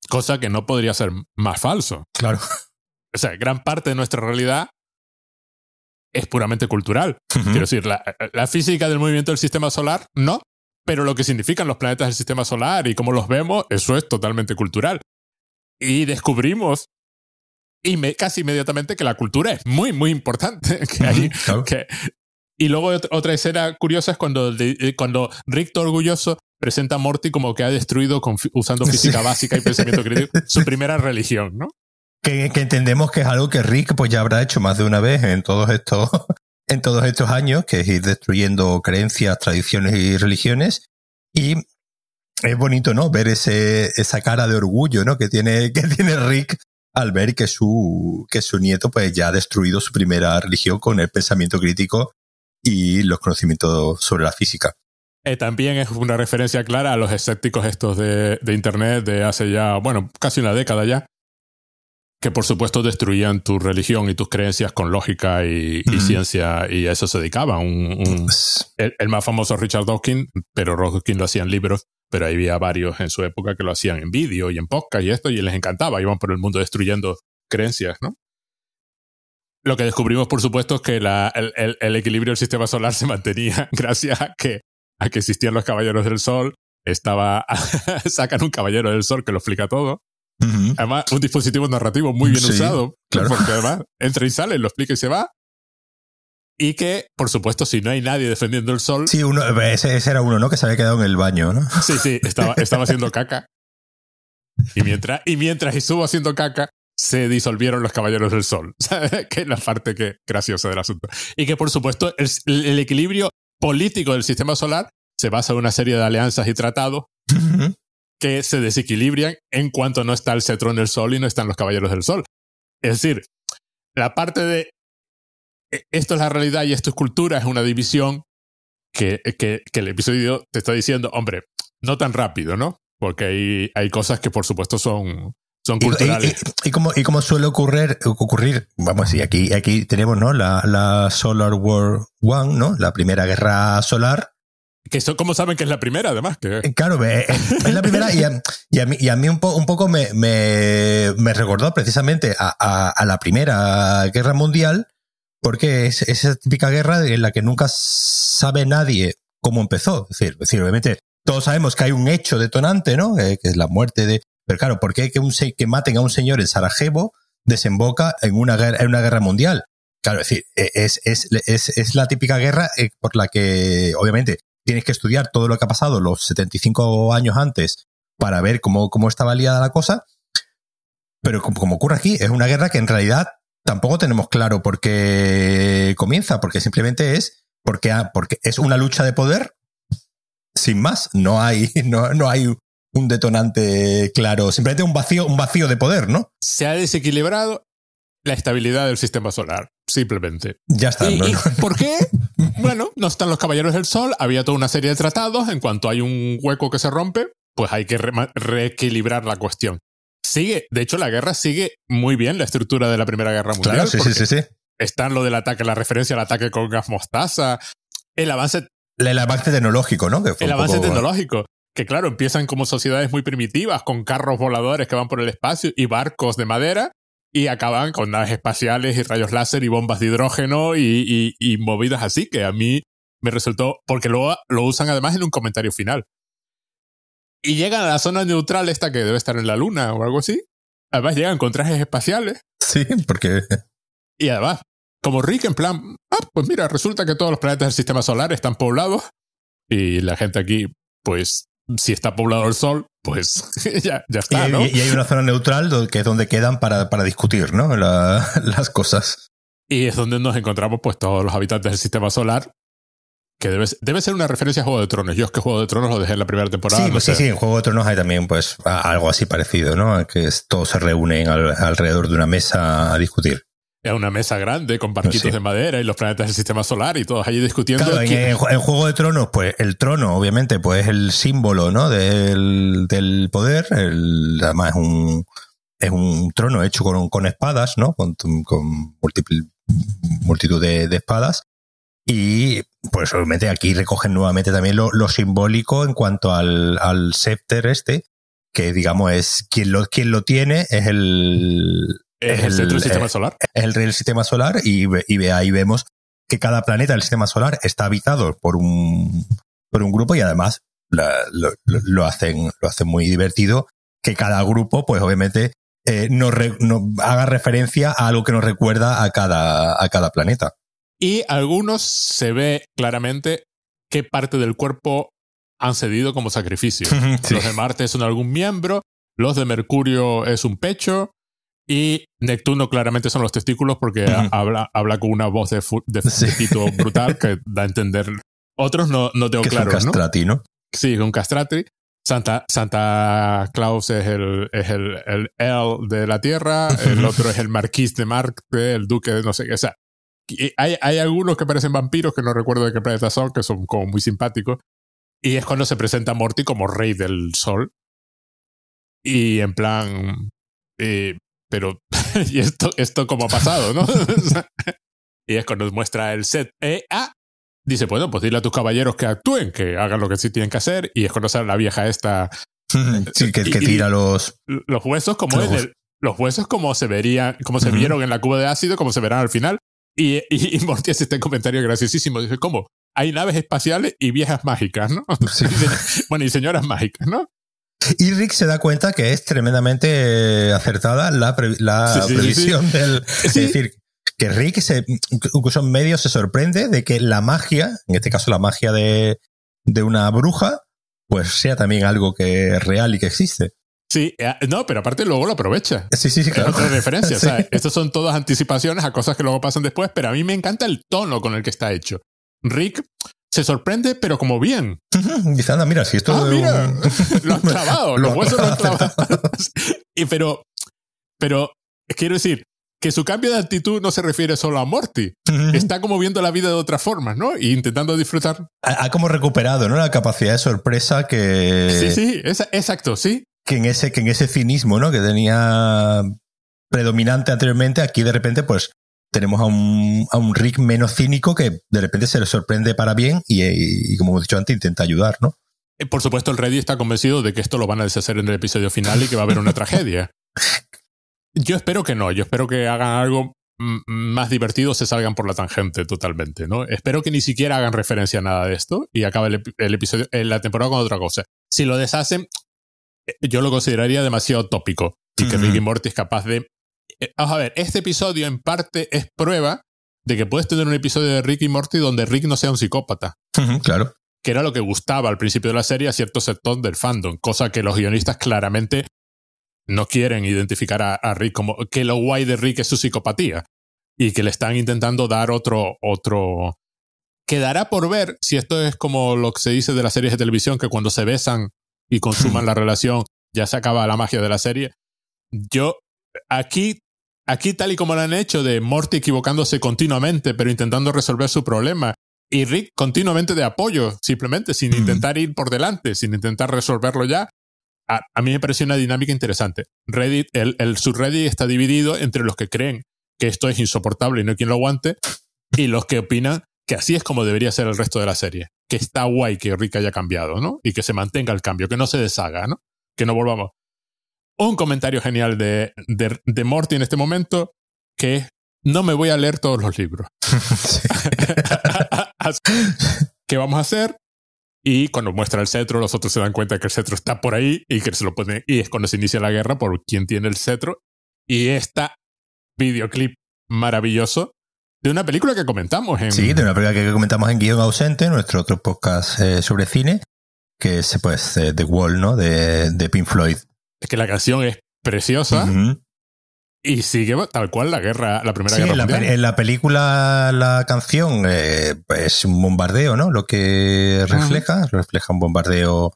Cosa que no podría ser más falso. Claro. O sea, gran parte de nuestra realidad es puramente cultural. Quiero decir, la, física del movimiento del sistema solar, no. Pero lo que significan los planetas del sistema solar y cómo los vemos, eso es totalmente cultural. Y descubrimos casi inmediatamente que la cultura es muy, muy importante. [LAUGHS] Que y luego otra escena curiosa es cuando, eh, cuando Rick, orgulloso, presenta a Morty como que ha destruido usando física [LAUGHS] básica y pensamiento crítico su primera religión, ¿no? Que, entendemos que es algo que Rick pues ya habrá hecho más de una vez en todos estos [LAUGHS] en todos estos años, que es ir destruyendo creencias, tradiciones y religiones. Y es bonito, ¿no? Ver ese, esa cara de orgullo, ¿no? Que tiene, [LAUGHS] que tiene Rick al ver que su, que su nieto pues ya ha destruido su primera religión con el pensamiento crítico y los conocimientos sobre la física. Eh, también es una referencia clara a los escépticos estos de, de Internet de hace ya, bueno, casi una década ya, que por supuesto destruían tu religión y tus creencias con lógica y, ciencia y a eso se dedicaban. el, más famoso Richard Dawkins, pero Dawkins lo hacía en libros, pero había varios en su época que lo hacían en vídeo y en podcast y esto y les encantaba, iban por el mundo destruyendo creencias, ¿no? Lo que descubrimos, por supuesto, es que el, equilibrio del sistema solar [LAUGHS] se mantenía gracias a que, a que existían los caballeros del sol, estaba, [LAUGHS] sacan un caballero del sol que lo explica todo, Además, un dispositivo narrativo muy bien usado. Porque además entra y sale, lo explica y se va. Y que, por supuesto, si no hay nadie defendiendo el sol. Sí, uno, ese, era uno, ¿no? Que se había quedado en el baño, ¿no? [LAUGHS] Sí, sí, estaba, [LAUGHS] estaba haciendo caca. Y mientras, y mientras estuvo haciendo caca, se disolvieron los Caballeros del Sol, [LAUGHS] que es la parte que, graciosa del asunto. Y que por supuesto el, equilibrio político del sistema solar se basa en una serie de alianzas y tratados que se desequilibran en cuanto no está el cetro en el Sol y no están los Caballeros del Sol. Es decir, la parte de e, esto es la realidad y esto es cultura es una división que, que, que el episodio te está diciendo, hombre, no tan rápido, ¿no? Porque hay, hay cosas que por supuesto son, son culturales. Y, como, y como suele ocurrir, ocurrir, vamos a decir, aquí, aquí tenemos ¿no? la, la Solar War One, ¿no? la primera guerra solar. Que eso, ¿Cómo saben que es la primera, además? Eh, claro, es la primera y a, mí, y a mí un, un poco me, me, me, recordó precisamente a, a, la Primera Guerra Mundial, porque es, esa típica guerra en la que nunca sabe nadie cómo empezó. Es decir, decir obviamente todos sabemos que hay un hecho detonante, ¿no? Eh, que es la muerte de... Pero claro, ¿por qué que, un, que maten a un señor en Sarajevo desemboca en una guerra, en una guerra mundial? Claro, es decir, es, es, es, es la típica guerra eh, por la que, obviamente, tienes que estudiar todo lo que ha pasado los 75 años antes para ver cómo, cómo estaba liada la cosa. Pero como, como ocurre aquí, es una guerra que en realidad tampoco tenemos claro por qué comienza, porque simplemente es porque, porque es una lucha de poder sin más. No hay, [LAUGHS] no, no hay un detonante claro, simplemente un vacío, un vacío de poder, ¿no? Se ha desequilibrado la estabilidad del sistema solar, simplemente. Ya está. ¿no? [LAUGHS] ¿Por qué? bueno, no están los caballeros del sol, había toda una serie de tratados, en cuanto hay un hueco que se rompe, pues hay que reequilibrar la cuestión. Sigue, de hecho la guerra sigue muy bien la estructura de la Primera Guerra Mundial. Claro, sí, sí, sí, sí. Están lo del ataque, la referencia al ataque con gas mostaza, el avance el avance tecnológico, ¿no? el avance tecnológico. Que claro, empiezan como sociedades muy primitivas, con carros voladores que van por el espacio y barcos de madera, y acaban con naves espaciales y rayos láser y bombas de hidrógeno y, y, movidas así, que a mí me resultó, porque luego lo usan además en un comentario final. Y llegan a la zona neutral esta que debe estar en la Luna o algo así. Además llegan con trajes espaciales. Sí, porque... Y además como Rick en plan, ah, pues mira, resulta que todos los planetas del sistema solar están poblados y la gente aquí, pues, si está poblado el Sol, pues [LAUGHS] ya, ya está. Y, hay una zona neutral que es donde quedan para, para discutir, ¿no? [LAUGHS] las cosas. Y es donde nos encontramos, pues, todos los habitantes del sistema solar que debe, debe, ser una referencia a Juego de Tronos. Yo es que Juego de Tronos lo dejé en la primera temporada. Sí, pues sí, sí, en Juego de Tronos hay también pues algo así parecido, ¿no? Que todos se reúnen alrededor de una mesa a discutir a una mesa grande con barquitos de madera y los planetas del sistema solar y todos allí discutiendo. Claro, en, Juego de Tronos, pues el trono, obviamente, pues es el símbolo, ¿no? Del, del poder. El, además es un, es un trono hecho con, con espadas, ¿no? Con, con multitud de, de, espadas. Y pues obviamente aquí recogen nuevamente también lo, lo simbólico en cuanto al, al scepter este, que digamos es quien lo, quien lo tiene es el, es el, centro del sistema solar. Es el del sistema solar y, y ahí vemos que cada planeta del sistema solar está habitado por un, por un grupo y además lo, hacen, lo hacen muy divertido que cada grupo, pues obviamente, eh, no, haga referencia a algo que nos recuerda a cada, a cada planeta. Y algunos se ve claramente qué parte del cuerpo han cedido como sacrificio. [LAUGHS] Los de Marte son algún miembro, los de Mercurio es un pecho, y Neptuno claramente son los testículos porque habla, habla con una voz de, de brutal que da a entender. Otros no, no tengo claro. Es un castrati, ¿no? Sí, un castrati. Santa, Santa Claus es el, es el, el El de la Tierra, el otro es el Marquís de Marte, el Duque de no sé qué. O sea, hay, hay algunos que parecen vampiros que no recuerdo de qué planeta son, que son como muy simpáticos. Y es cuando se presenta Morty como rey del sol. Y en plan, eh, pero [LAUGHS] ¿y esto, esto cómo ha pasado, no? [LAUGHS] y es cuando nos muestra el set. Eh, ah, dice, bueno, pues dile a tus caballeros que actúen, que hagan lo que sí tienen que hacer. Y es cuando sale la vieja esta. Sí, que, que tira los. Los huesos como los, los huesos como se verían, como se vieron en la cuba de ácido, como se verán al final. Y, y, Morty hace este comentario graciosísimo. Dice, ¿cómo? Hay naves espaciales y viejas mágicas, ¿no? [LAUGHS] bueno, y señoras mágicas, ¿no? Y Rick se da cuenta que es tremendamente acertada la, previsión del. Es decir, que Rick, se, incluso en medio, se sorprende de que la magia, en este caso la magia de, de una bruja, pues sea también algo que es real y que existe. Sí, eh, no, pero aparte luego lo aprovecha. Sí, sí, sí, claro. Es otra referencia. O sea, [LAUGHS] estas son todas anticipaciones a cosas que luego pasan después, pero a mí me encanta el tono con el que está hecho. Rick se sorprende, pero como bien. Dice, anda, mira, si esto. Ah, mira, [LAUGHS] lo han clavado, los huesos lo han clavado. [LAUGHS] y pero, pero, quiero decir, que su cambio de actitud no se refiere solo a Morty. Está como viendo la vida de otra forma, ¿no? Y intentando disfrutar. Ha, como recuperado, ¿no? La capacidad de sorpresa que. Sí, sí, exacto, sí. Que en ese, que en ese cinismo, ¿no? Que tenía predominante anteriormente, aquí de repente, pues, tenemos a un, a un Rick menos cínico que de repente se le sorprende para bien y, como hemos dicho antes, intenta ayudar, ¿no? Eh, por supuesto, el Ready está convencido de que esto lo van a deshacer en el episodio final y que va a haber una tragedia. [LAUGHS] Yo espero que no, yo espero que hagan algo más divertido, se salgan por la tangente totalmente, ¿no? Espero que ni siquiera hagan referencia a nada de esto y acabe el, episodio, en la temporada con otra cosa. Si lo deshacen, eh, yo lo consideraría demasiado tópico y que Ricky Morty es capaz de... Eh, vamos a ver, este episodio en parte es prueba de que puedes tener un episodio de Ricky Morty donde Rick no sea un psicópata. claro. Que era lo que gustaba al principio de la serie a cierto sector del fandom, cosa que los guionistas claramente no quieren identificar a, Rick como que lo guay de Rick es su psicopatía y que le están intentando dar otro, otro... Quedará por ver si esto es como lo que se dice de las series de televisión, que cuando se besan y consuman [LAUGHS] la relación ya se acaba la magia de la serie. Yo, aquí, aquí tal y como lo han hecho de Morty equivocándose continuamente, pero intentando resolver su problema, y Rick continuamente de apoyo, simplemente, sin intentar ir por delante, sin intentar resolverlo ya, a, mí me pareció una dinámica interesante. Reddit, el, el subreddit está dividido entre los que creen que esto es insoportable y no hay quien lo aguante, y los que opinan que así es como debería ser el resto de la serie. Que está guay que Rick haya cambiado, ¿no? Y que se mantenga el cambio, que no se deshaga, ¿no? Que no volvamos. Un comentario genial de, de, de Morty en este momento, que no me voy a leer todos los libros. [LAUGHS] ¿Qué vamos a hacer? Y cuando muestra el cetro, los otros se dan cuenta que el cetro está por ahí y que se lo pone. Y es cuando se inicia la guerra por quién tiene el cetro. Y esta videoclip maravilloso de una película que comentamos en. Sí, de una película que comentamos en Guión Ausente, nuestro otro podcast eh, sobre cine, que es pues eh, The Wall, ¿no? De, de Pink Floyd. Es que la canción es preciosa. Y sigue tal cual la guerra, la primera guerra en la, En la película, la canción eh, es un bombardeo, ¿no? Lo que refleja, refleja un bombardeo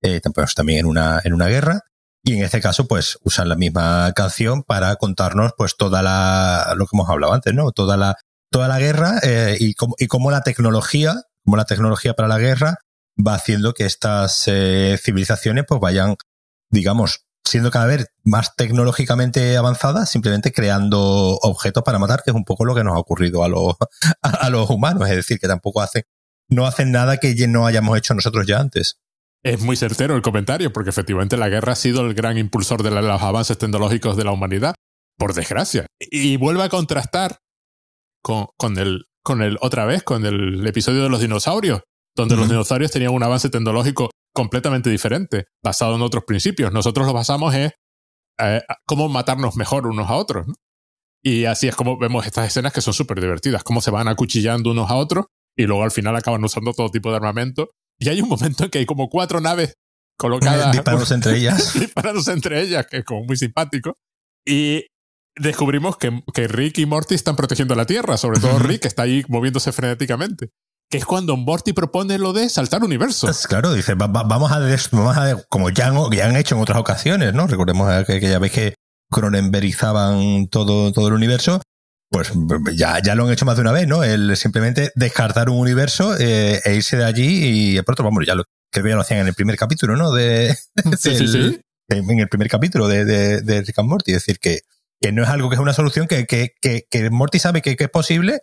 eh, pues, también en una, en una guerra. Y en este caso, pues, usan la misma canción para contarnos, pues, toda la, lo que hemos hablado antes, ¿no? Toda la, toda la guerra eh, y, cómo, y cómo la tecnología, cómo la tecnología para la guerra va haciendo que estas eh, civilizaciones, pues, vayan, digamos, siendo cada vez más tecnológicamente avanzadas, simplemente creando objetos para matar, que es un poco lo que nos ha ocurrido a los, [LAUGHS] a, los humanos. Es decir, que tampoco hacen, no hacen nada que no hayamos hecho nosotros ya antes. Es muy certero el comentario, porque efectivamente la guerra ha sido el gran impulsor de los avances tecnológicos de la humanidad, por desgracia. Y vuelve a contrastar con, con, el, con el, otra vez, con el episodio de los dinosaurios, donde los dinosaurios tenían un avance tecnológico completamente diferente, basado en otros principios. Nosotros lo basamos en eh, cómo matarnos mejor unos a otros. Y así es como vemos estas escenas que son súper divertidas, cómo se van acuchillando unos a otros y luego al final acaban usando todo tipo de armamento. Y hay un momento en que hay como cuatro naves colocadas. [LAUGHS] Disparados entre [LAUGHS] ellas. disparados entre ellas, que es como muy simpático. Y descubrimos que, que Rick y Morty están protegiendo la Tierra, sobre todo Rick, que está ahí moviéndose frenéticamente que es cuando Morty propone lo de saltar universos. claro, dice, vamos, a, vamos a, como ya han, ya han, hecho en otras ocasiones, ¿no? Recordemos que, ya veis que cronenberizaban todo, todo el universo, pues ya, ya lo han hecho más de una vez, ¿no? El simplemente descartar un universo eh, e irse de allí y pronto, vamos, ya lo, que ya lo hacían en el primer capítulo, ¿no? De, sí, sí, sí. En el primer capítulo de, de, de Rick and Morty, es decir, que, que no es algo que es una solución, que, que, que, Morty sabe que, que, es posible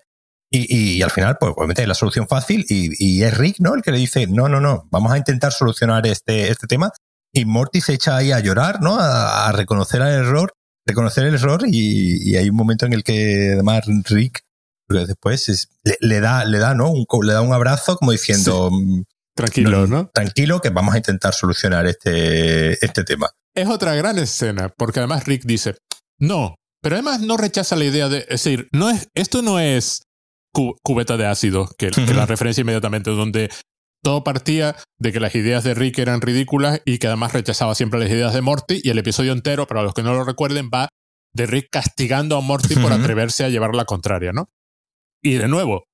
y, y, al final, pues obviamente es la solución fácil y, y, es Rick, ¿no? El que le dice, no, no, no, vamos a intentar solucionar este, este tema. Y Morty se echa ahí a llorar, ¿no? A, reconocer el error, reconocer el error y, y, hay un momento en el que además Rick después le, da, le da, ¿no? Un, le da un abrazo como diciendo, mm, tranquilo, ¿no? Tranquilo que vamos a intentar solucionar este, este tema. Es otra gran escena, porque además Rick dice, no, pero además no rechaza la idea de, es decir, no es, esto no es cubeta de ácido, que, la referencia inmediatamente, donde todo partía de que las ideas de Rick eran ridículas y que además rechazaba siempre las ideas de Morty. Y el episodio entero, para los que no lo recuerden, va de Rick castigando a Morty por atreverse a llevar la contraria, ¿no? Y de nuevo,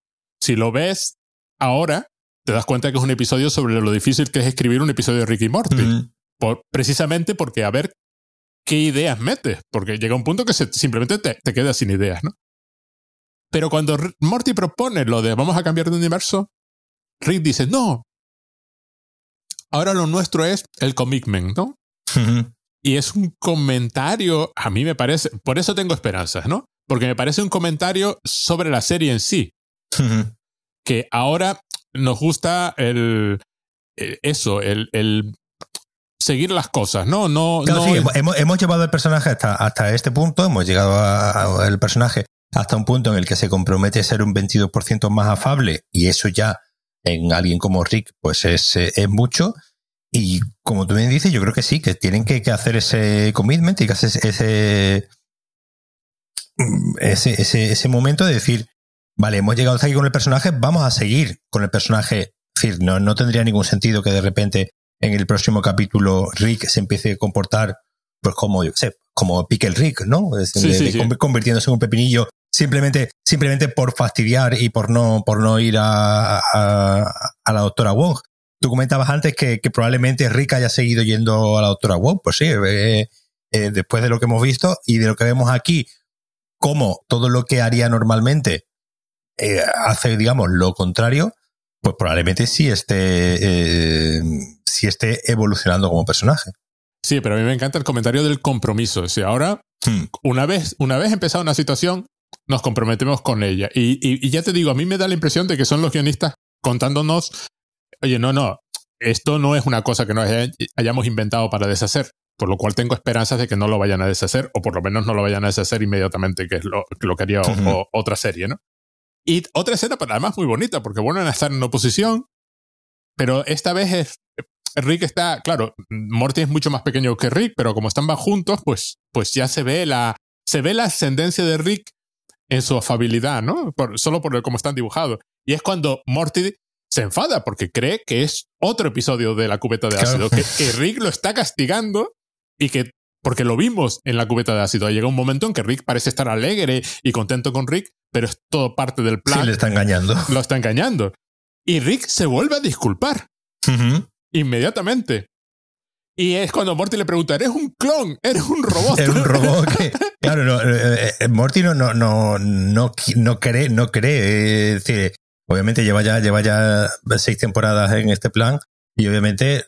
si lo ves ahora, te das cuenta que es un episodio sobre lo difícil que es escribir un episodio de Rick y Morty. por, precisamente porque a ver qué ideas metes, porque llega un punto que simplemente te, te quedas sin ideas, ¿no? Pero cuando Morty propone lo de vamos a cambiar de universo, Rick dice, no. Ahora lo nuestro es el commitment, ¿no? y es un comentario, a mí me parece, por eso tengo esperanzas, ¿no? Porque me parece un comentario sobre la serie en sí. que ahora nos gusta el, eh, eso, el, el seguir las cosas, ¿no? no, no hemos, hemos, llevado el personaje hasta, hasta este punto, hemos llegado al personaje hasta un punto en el que se compromete a ser un 22% más afable y eso ya en alguien como Rick, pues es, eh, es mucho. Y como tú bien dices, yo creo que sí, que tienen que, hacer ese commitment y que hacer ese, ese, ese, ese momento de decir, vale, hemos llegado hasta aquí con el personaje, vamos a seguir con el personaje. Es decir, no, no tendría ningún sentido que de repente en el próximo capítulo Rick se empiece a comportar pues como, yo sé, como Pickle Rick, ¿no? Convirtiéndose en un pepinillo simplemente, simplemente por fastidiar y por no, por no ir a, a, la doctora Wong. Tú comentabas antes que, que, probablemente Rick haya seguido yendo a la doctora Wong. Pues sí, eh, eh, después de lo que hemos visto y de lo que vemos aquí, como todo lo que haría normalmente eh, hace, digamos, lo contrario, pues probablemente sí esté, sí esté evolucionando como personaje. Sí, pero a mí me encanta el comentario del compromiso. O ahora, hmm. una vez, una vez empezada una situación, nos comprometemos con ella. Y, ya te digo, a mí me da la impresión de que son los guionistas contándonos, oye, no, no, esto no es una cosa que nos hayamos inventado para deshacer, por lo cual tengo esperanzas de que no lo vayan a deshacer, o por lo menos no lo vayan a deshacer inmediatamente, que es lo, lo que haría otra serie, ¿no? Y otra escena, pero además muy bonita, porque vuelven a estar en oposición, pero esta vez es, Rick está, claro, Morty es mucho más pequeño que Rick, pero como están más juntos, pues, pues ya se ve la, se ve la ascendencia de Rick en su afabilidad, ¿no? solo por cómo están dibujados. Y es cuando Morty se enfada porque cree que es otro episodio de la cubeta de ácido, que, Rick lo está castigando y que, porque lo vimos en la cubeta de ácido, llega un momento en que Rick parece estar alegre y contento con Rick, pero es todo parte del plan. Sí, le está engañando. Lo está engañando. Y Rick se vuelve a disculpar. Inmediatamente. Y es cuando Morty le pregunta, ¿eres un clon? ¿Eres un robot? Un robot [LAUGHS] claro, no, eh, eh, Morty no, no, no, no, no cree, no cree. Es decir, obviamente lleva ya, lleva ya seis temporadas en este plan y obviamente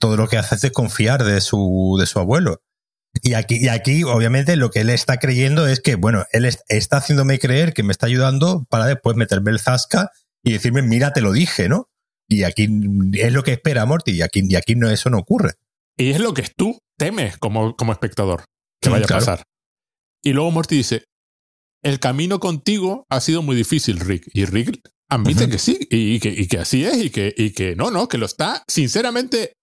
todo lo que hace es desconfiar de su, de su abuelo. Y aquí, y aquí, obviamente, lo que él está creyendo es que, bueno, él está haciéndome creer que me está ayudando para después meterme el zasca y decirme, mira, te lo dije, ¿no? Y aquí es lo que espera Morty, y aquí, y aquí no, eso no ocurre. Y es lo que tú temes como, como espectador que vaya a pasar. Y luego Morty dice, el camino contigo ha sido muy difícil, Rick. Y Rick admite que sí, y que, y que así es, y que, y que no, no, que lo está sinceramente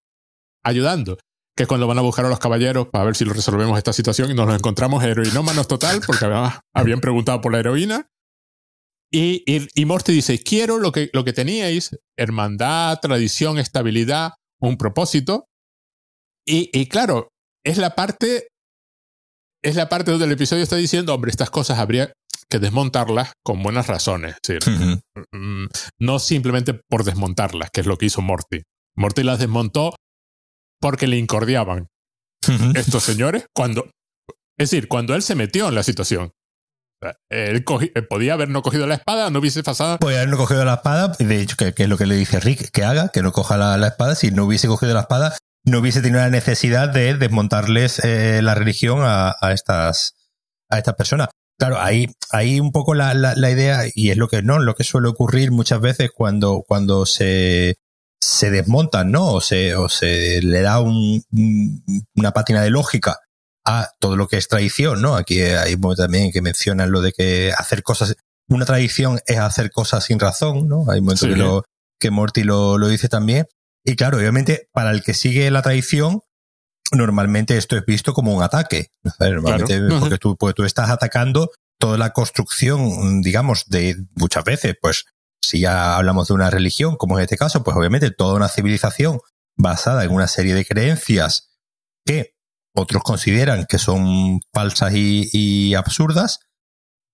ayudando. Que es cuando van a buscar a los caballeros para ver si lo resolvemos esta situación y nos los encontramos heroinómanos total, porque habían preguntado por la heroína. Y, y, y, Morty dice, quiero lo que, lo que teníais, hermandad, tradición, estabilidad, un propósito, y, claro, es la parte. Es la parte donde el episodio está diciendo, hombre, estas cosas habría que desmontarlas con buenas razones. Mm, no simplemente por desmontarlas, que es lo que hizo Morty. Morty las desmontó porque le incordiaban estos señores cuando. Es decir, cuando él se metió en la situación. Él, podía haber no cogido la espada, no hubiese pasado. Podía haber no cogido la espada, de hecho, que, es lo que le dice Rick que haga, que no coja la, la, espada. Si no hubiese cogido la espada, no hubiese tenido la necesidad de desmontarles eh, la religión a, estas, a estas personas. Claro, ahí, ahí un poco la, la, idea, y es lo que no, lo que suele ocurrir muchas veces cuando, cuando se, se desmontan, ¿no? O se, o se le da un, una pátina de lógica a todo lo que es tradición, ¿no? Aquí hay también que mencionan lo de que hacer cosas, una tradición es hacer cosas sin razón, ¿no? Hay momentos que, lo, que Morty lo, lo dice también. Y claro, obviamente, para el que sigue la tradición, normalmente esto es visto como un ataque. Normalmente, porque tú, pues, tú estás atacando toda la construcción, digamos, de muchas veces, pues si ya hablamos de una religión, como en este caso, pues obviamente toda una civilización basada en una serie de creencias que otros consideran que son falsas y, absurdas,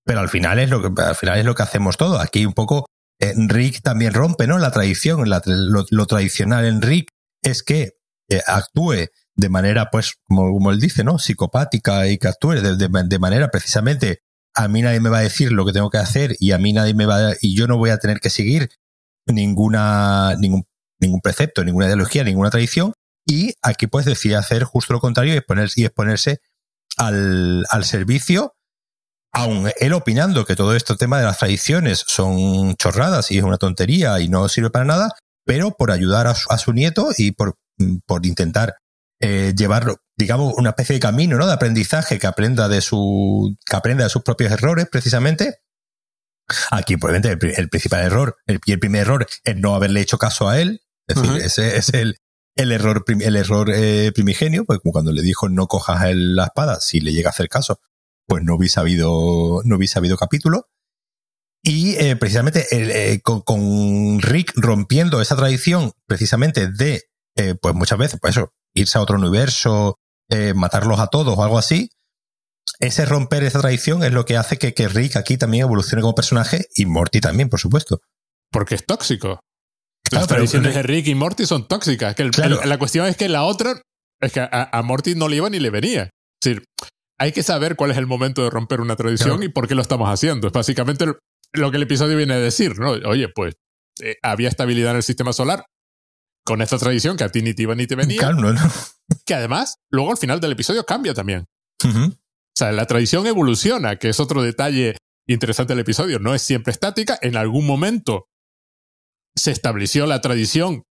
pero al final es lo que al final es lo que hacemos todo. Aquí un poco eh, Rick también rompe, ¿no? La tradición, lo, tradicional en Rick es que eh, actúe de manera, pues, como, él dice, ¿no? Psicopática y que actúe de, manera precisamente a mí nadie me va a decir lo que tengo que hacer y a mí nadie me va a, y yo no voy a tener que seguir ninguna ningún ningún precepto, ninguna ideología, ninguna tradición y aquí pues decide hacer justo lo contrario y exponerse, y exponerse al, al servicio aun él opinando que todo este tema de las tradiciones son chorradas y es una tontería y no sirve para nada, pero por ayudar a su, nieto y por, por intentar eh, llevarlo, digamos, una especie de camino, ¿no? De aprendizaje que aprenda de su, que aprenda de sus propios errores, precisamente. Aquí, probablemente, el, principal error, el, y el primer error es no haberle hecho caso a él. Es decir, ese es el, el error, el error eh, primigenio, pues como cuando le dijo no cojas el, la espada, si le llega a hacer caso, pues no hubiese habido, no hubiese habido capítulo. Y eh, precisamente eh, con, Rick rompiendo esa tradición precisamente de, eh, pues muchas veces, pues eso, irse a otro universo, matarlos a todos o algo así, ese romper esa tradición es lo que hace que, que Rick aquí también evolucione como personaje y Morty también, por supuesto. Porque es tóxico. Las tradiciones de Rick y Morty son tóxicas. Que la cuestión es que la otra, es que a, Morty no le iba ni le venía. Es decir, hay que saber cuál es el momento de romper una tradición y por qué lo estamos haciendo. Es básicamente lo que el episodio viene a decir, ¿no? Oye, pues eh, había estabilidad en el sistema solar con esta tradición que a ti ni te iba ni te venía. Que además, luego al final del episodio cambia también. O sea, la tradición evoluciona, que es otro detalle interesante del episodio. No es siempre estática. En algún momento se estableció la tradición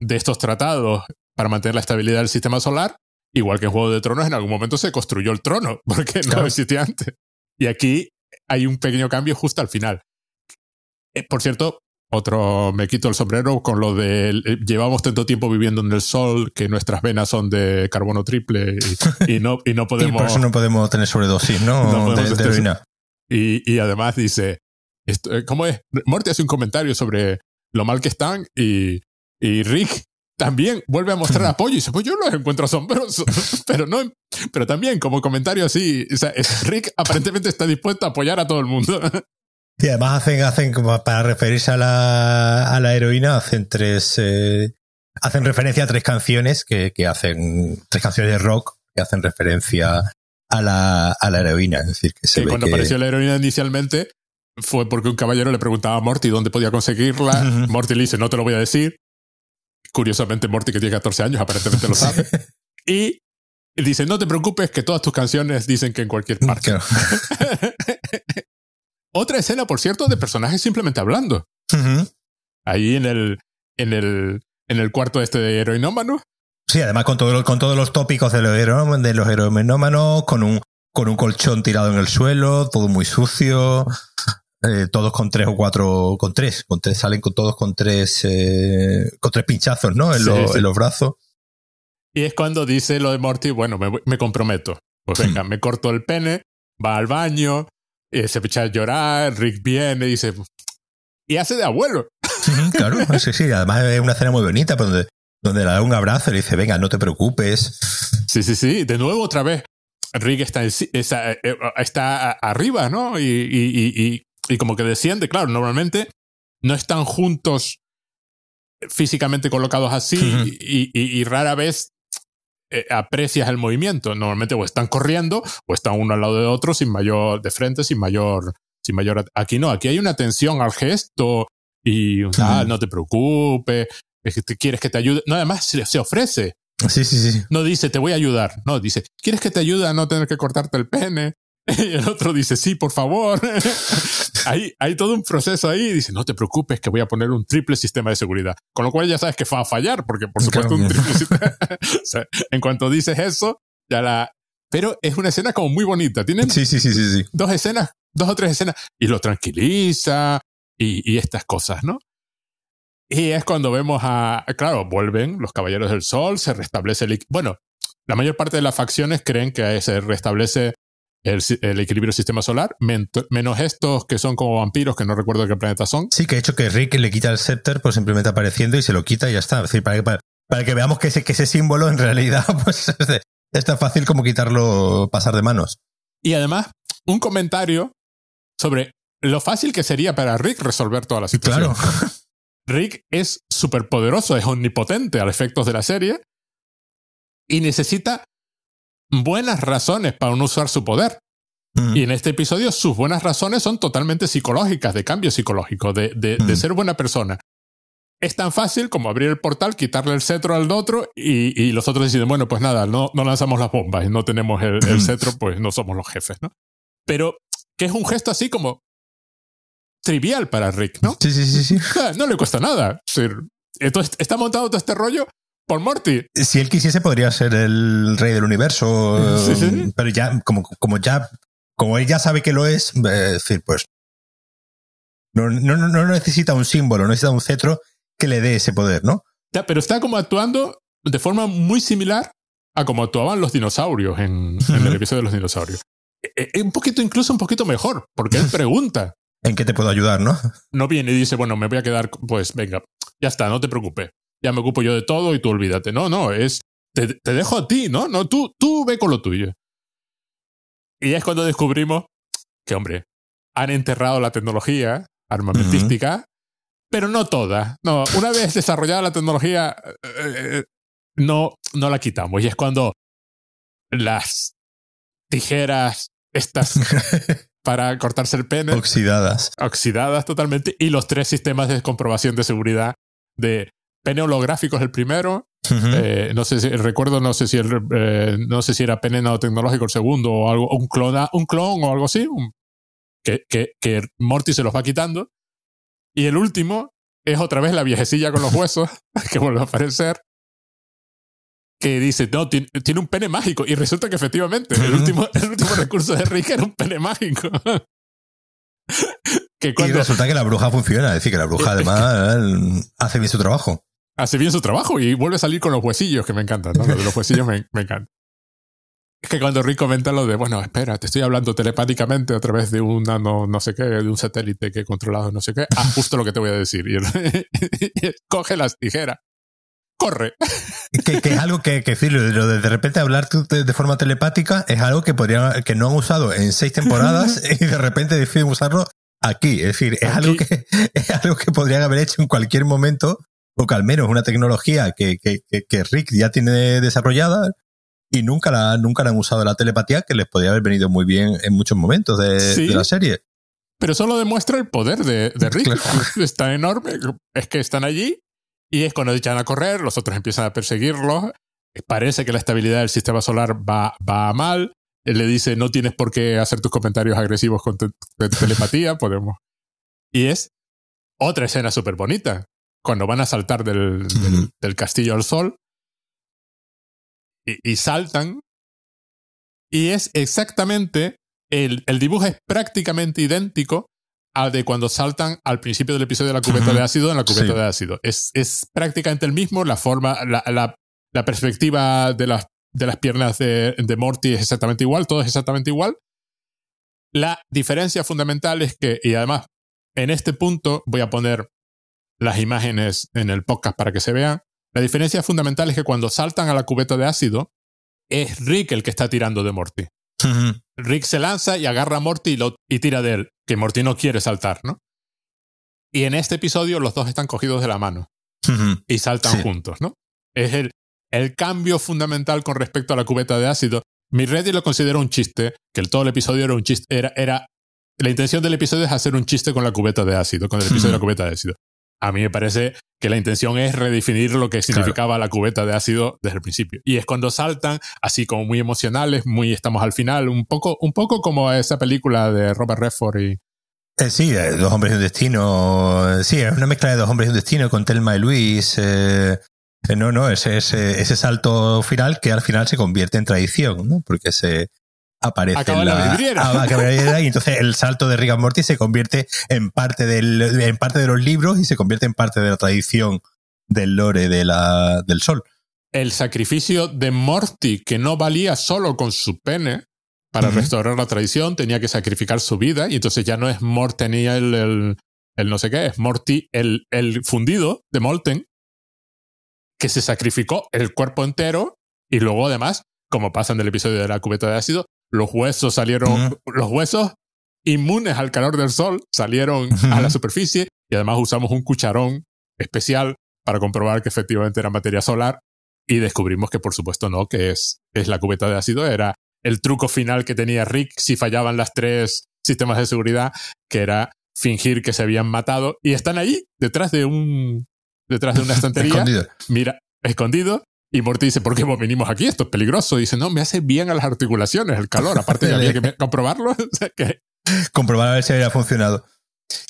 de estos tratados para mantener la estabilidad del sistema solar Igual que en Juego de Tronos, en algún momento se construyó el trono, [LAUGHS] porque no existía antes. Y aquí hay un pequeño cambio justo al final. Eh, por cierto, otro, me quito el sombrero con lo de eh, llevamos tanto tiempo viviendo en el sol que nuestras venas son de carbono triple y, no, y no podemos. [LAUGHS] y por eso no podemos tener sobredosis, ¿no? [LAUGHS] de, Y, y, además dice, esto, eh, ¿cómo es? Morty hace un comentario sobre lo mal que están y, y Rick también vuelve a mostrar apoyo y dice, pues yo los encuentro asombrosos, [LAUGHS] pero no, pero también como comentario así, o sea, Rick aparentemente está dispuesto a apoyar a todo el mundo. [LAUGHS] Y además hacen, hacen como para referirse a la, a la heroína, hacen tres, eh, hacen referencia a tres canciones que, que hacen, tres canciones de rock que hacen referencia a la, a la heroína. Es decir, que se cuando apareció la heroína inicialmente fue porque un caballero le preguntaba a Morty dónde podía conseguirla. Morty le dice, no te lo voy a decir. Curiosamente, Morty, que tiene 14 años, aparentemente lo sabe. y dice, no te preocupes, que todas tus canciones dicen que en cualquier parte. [LAUGHS] Otra escena, por cierto, de personajes simplemente hablando. Ahí en el, en el, en el cuarto este de heroinómano. Sí, además con, todo, con todos los tópicos de los, de los heroinómanos, con un, con un colchón tirado en el suelo, todo muy sucio. Eh, todos con tres o cuatro, con tres, con tres, salen con todos con tres, eh, con tres pinchazos, ¿no? En, los brazos. Y es cuando dice lo de Morty, bueno, me, comprometo. Pues venga, me corto el pene, va al baño, eh, se echa a llorar, Rick viene y dice, y hace de abuelo. claro, [LAUGHS] sí, sí, además es una escena muy bonita, pues, donde, donde le da un abrazo y le dice, venga, no te preocupes. Sí, sí, sí, de nuevo otra vez. Rick está, está, está arriba, ¿no? y, y como que desciende, claro, normalmente no están juntos físicamente colocados así y, rara vez eh, aprecias el movimiento. Normalmente o están corriendo o están uno al lado de otro sin mayor, de frente, sin mayor, sin mayor. Aquí no, aquí hay una atención al gesto y ah, no te preocupes, es que te, quieres que te ayude. No, además se, se ofrece. Sí, sí, sí. No dice, te voy a ayudar. No, dice, ¿quieres que te ayude a no tener que cortarte el pene? [LAUGHS] Y el otro dice, sí, por favor. [LAUGHS] hay, hay todo un proceso ahí. Dice, no te preocupes que voy a poner un triple sistema de seguridad. Con lo cual ya sabes que va a fallar, porque por supuesto un triple [LAUGHS] sistema. en cuanto dices eso, ya la... Pero es una escena como muy bonita. Tienen sí, sí, sí, sí, dos escenas, dos o tres escenas. Y lo tranquiliza y, y estas cosas, ¿no? Y es cuando vemos a, claro, vuelven los Caballeros del Sol, se restablece el... Bueno, la mayor parte de las facciones creen que se restablece el, equilibrio del sistema solar, menos estos que son como vampiros, que no recuerdo qué planeta son. Sí, que ha hecho que Rick le quita el scepter, pues simplemente apareciendo y se lo quita y ya está. Es decir, para que, para, que veamos que ese, que ese símbolo en realidad [LAUGHS] pues, es tan fácil como quitarlo, pasar de manos. Y además, un comentario sobre lo fácil que sería para Rick resolver toda la situación. Claro. [LAUGHS] Rick es súper poderoso, es omnipotente a efectos de la serie y necesita buenas razones para no usar su poder. Y en este episodio sus buenas razones son totalmente psicológicas, de cambio psicológico, de, de, ser buena persona. Es tan fácil como abrir el portal, quitarle el cetro al otro y, y los otros deciden, bueno, pues nada, no, no lanzamos las bombas y no tenemos el, el cetro, pues no somos los jefes, ¿no? Pero que es un gesto así como trivial para Rick, ¿no? Sí, sí, sí, sí. [LAUGHS] No le cuesta nada. Entonces, está montado todo este rollo por Morty. Si él quisiese, podría ser el rey del universo. Pero ya, como, como ya, como él ya sabe que lo es, eh, es decir, pues. No, no, no necesita un símbolo, no necesita un cetro que le dé ese poder, ¿no? Ya, pero está como actuando de forma muy similar a como actuaban los dinosaurios en, en el episodio de los dinosaurios. E, e, un poquito, incluso un poquito mejor, porque él [LAUGHS] pregunta. ¿En qué te puedo ayudar, no? No viene y dice, bueno, me voy a quedar, pues venga, ya está, no te preocupes. Ya me ocupo yo de todo y tú olvídate. No, no, es, te, dejo a ti, ¿no? No, tú, tú ve con lo tuyo. Y es cuando descubrimos que, hombre, han enterrado la tecnología armamentística, pero no toda. No, una vez desarrollada la tecnología, eh, no, no la quitamos. Y es cuando las tijeras, estas [LAUGHS] para cortarse el pene. Oxidadas. Oxidadas totalmente. Y los tres sistemas de comprobación de seguridad de pene holográfico es el primero. Eh, no sé si recuerdo, no sé si el, eh, no sé si era pene nanotecnológico el segundo o algo, un clon, un clon o algo así. que, que, que Morty se los va quitando. Y el último es otra vez la viejecilla con los [LAUGHS] huesos, [LAUGHS] que vuelve a aparecer que dice, no, tiene, un pene mágico. Y resulta que efectivamente, el último, el último recurso de Rick era un pene mágico. [LAUGHS] que Y resulta que la bruja funciona, es decir, que la bruja además hace bien su trabajo. Hace bien su trabajo y vuelve a salir con los huesillos, que me encantan, ¿no? Los huesillos me, me encantan. Es que cuando Rick comenta lo de, bueno, espera, te estoy hablando telepáticamente a través de una no, no sé qué, de un satélite que he controlado no sé qué, ah, justo lo que te voy a decir. Y, [LAUGHS] coge las tijeras corre. Que, es algo que, que de, de repente hablar de, forma telepática es algo que podría, que no han usado en seis temporadas [LAUGHS] y de repente deciden usarlo aquí. Es decir, es algo que, [LAUGHS] es algo que podrían haber hecho en cualquier momento, o que al menos una tecnología que, que, que Rick ya tiene desarrollada y nunca la, nunca la han usado la telepatía, que les podría haber venido muy bien en muchos momentos de, la serie. Pero solo demuestra el poder de, de Rick. Está enorme. Es que están allí y es cuando echan a correr, los otros empiezan a perseguirlos. Parece que la estabilidad del sistema solar va, va mal. Él le dice, no tienes por qué hacer tus comentarios agresivos con telepatía, podemos. Y es otra escena súper bonita. Cuando van a saltar del, del, castillo al sol. Y, y, saltan. Y es exactamente, el, el dibujo es prácticamente idéntico de cuando saltan al principio del episodio de la cubeta de ácido en la cubeta de ácido. Es, es, prácticamente el mismo, la forma, la, la, la perspectiva de las, de las piernas de, de, Morty es exactamente igual, todo es exactamente igual. La diferencia fundamental es que, y además, en este punto voy a poner las imágenes en el podcast para que se vean. La diferencia fundamental es que cuando saltan a la cubeta de ácido, es Rick el que está tirando de Morty. Rick se lanza y agarra a Morty y, lo, y tira de él, que Morty no quiere saltar, ¿no? Y en este episodio los dos están cogidos de la mano y saltan juntos, ¿no? Es el, el cambio fundamental con respecto a la cubeta de ácido. Mi Reddit lo considera un chiste, que el, todo el episodio era un chiste, era, era, la intención del episodio es hacer un chiste con la cubeta de ácido, con el episodio de la cubeta de ácido. A mí me parece que la intención es redefinir lo que significaba la cubeta de ácido desde el principio. Y es cuando saltan, así como muy emocionales, muy estamos al final, un poco, un poco como esa película de Robert Redford y... Eh, sí, Dos hombres y un destino. Sí, es una mezcla de Dos hombres y un destino con Telma y Luis. Eh, eh, no, no, ese, ese, ese salto final que al final se convierte en tradición, ¿no? Porque se, aparece acaba la, vidriera. y entonces el salto de Rick and Morty se convierte en parte del en parte de los libros y se convierte en parte de la tradición del lore de la, del sol. El sacrificio de Morty que no valía solo con su pene para restaurar la tradición, tenía que sacrificar su vida, y entonces ya no es Mort tenía el, el, no sé qué, es Morty el, el fundido de Molten, que se sacrificó el cuerpo entero, y luego además, como pasa en el episodio de la cubeta de ácido, los huesos salieron, los huesos inmunes al calor del sol salieron a la superficie, y además usamos un cucharón especial para comprobar que efectivamente era materia solar, y descubrimos que por supuesto no, que es, es la cubeta de ácido, era el truco final que tenía Rick si fallaban las tres sistemas de seguridad, que era fingir que se habían matado. Y están ahí detrás de un detrás de una estantería, [LAUGHS] escondido. mira, escondido y Morty dice, ¿por qué venimos aquí? Esto es peligroso. Y dice, no, me hace bien a las articulaciones el calor. Aparte, [LAUGHS] había que comprobarlo. [LAUGHS] Comprobar a ver si había funcionado.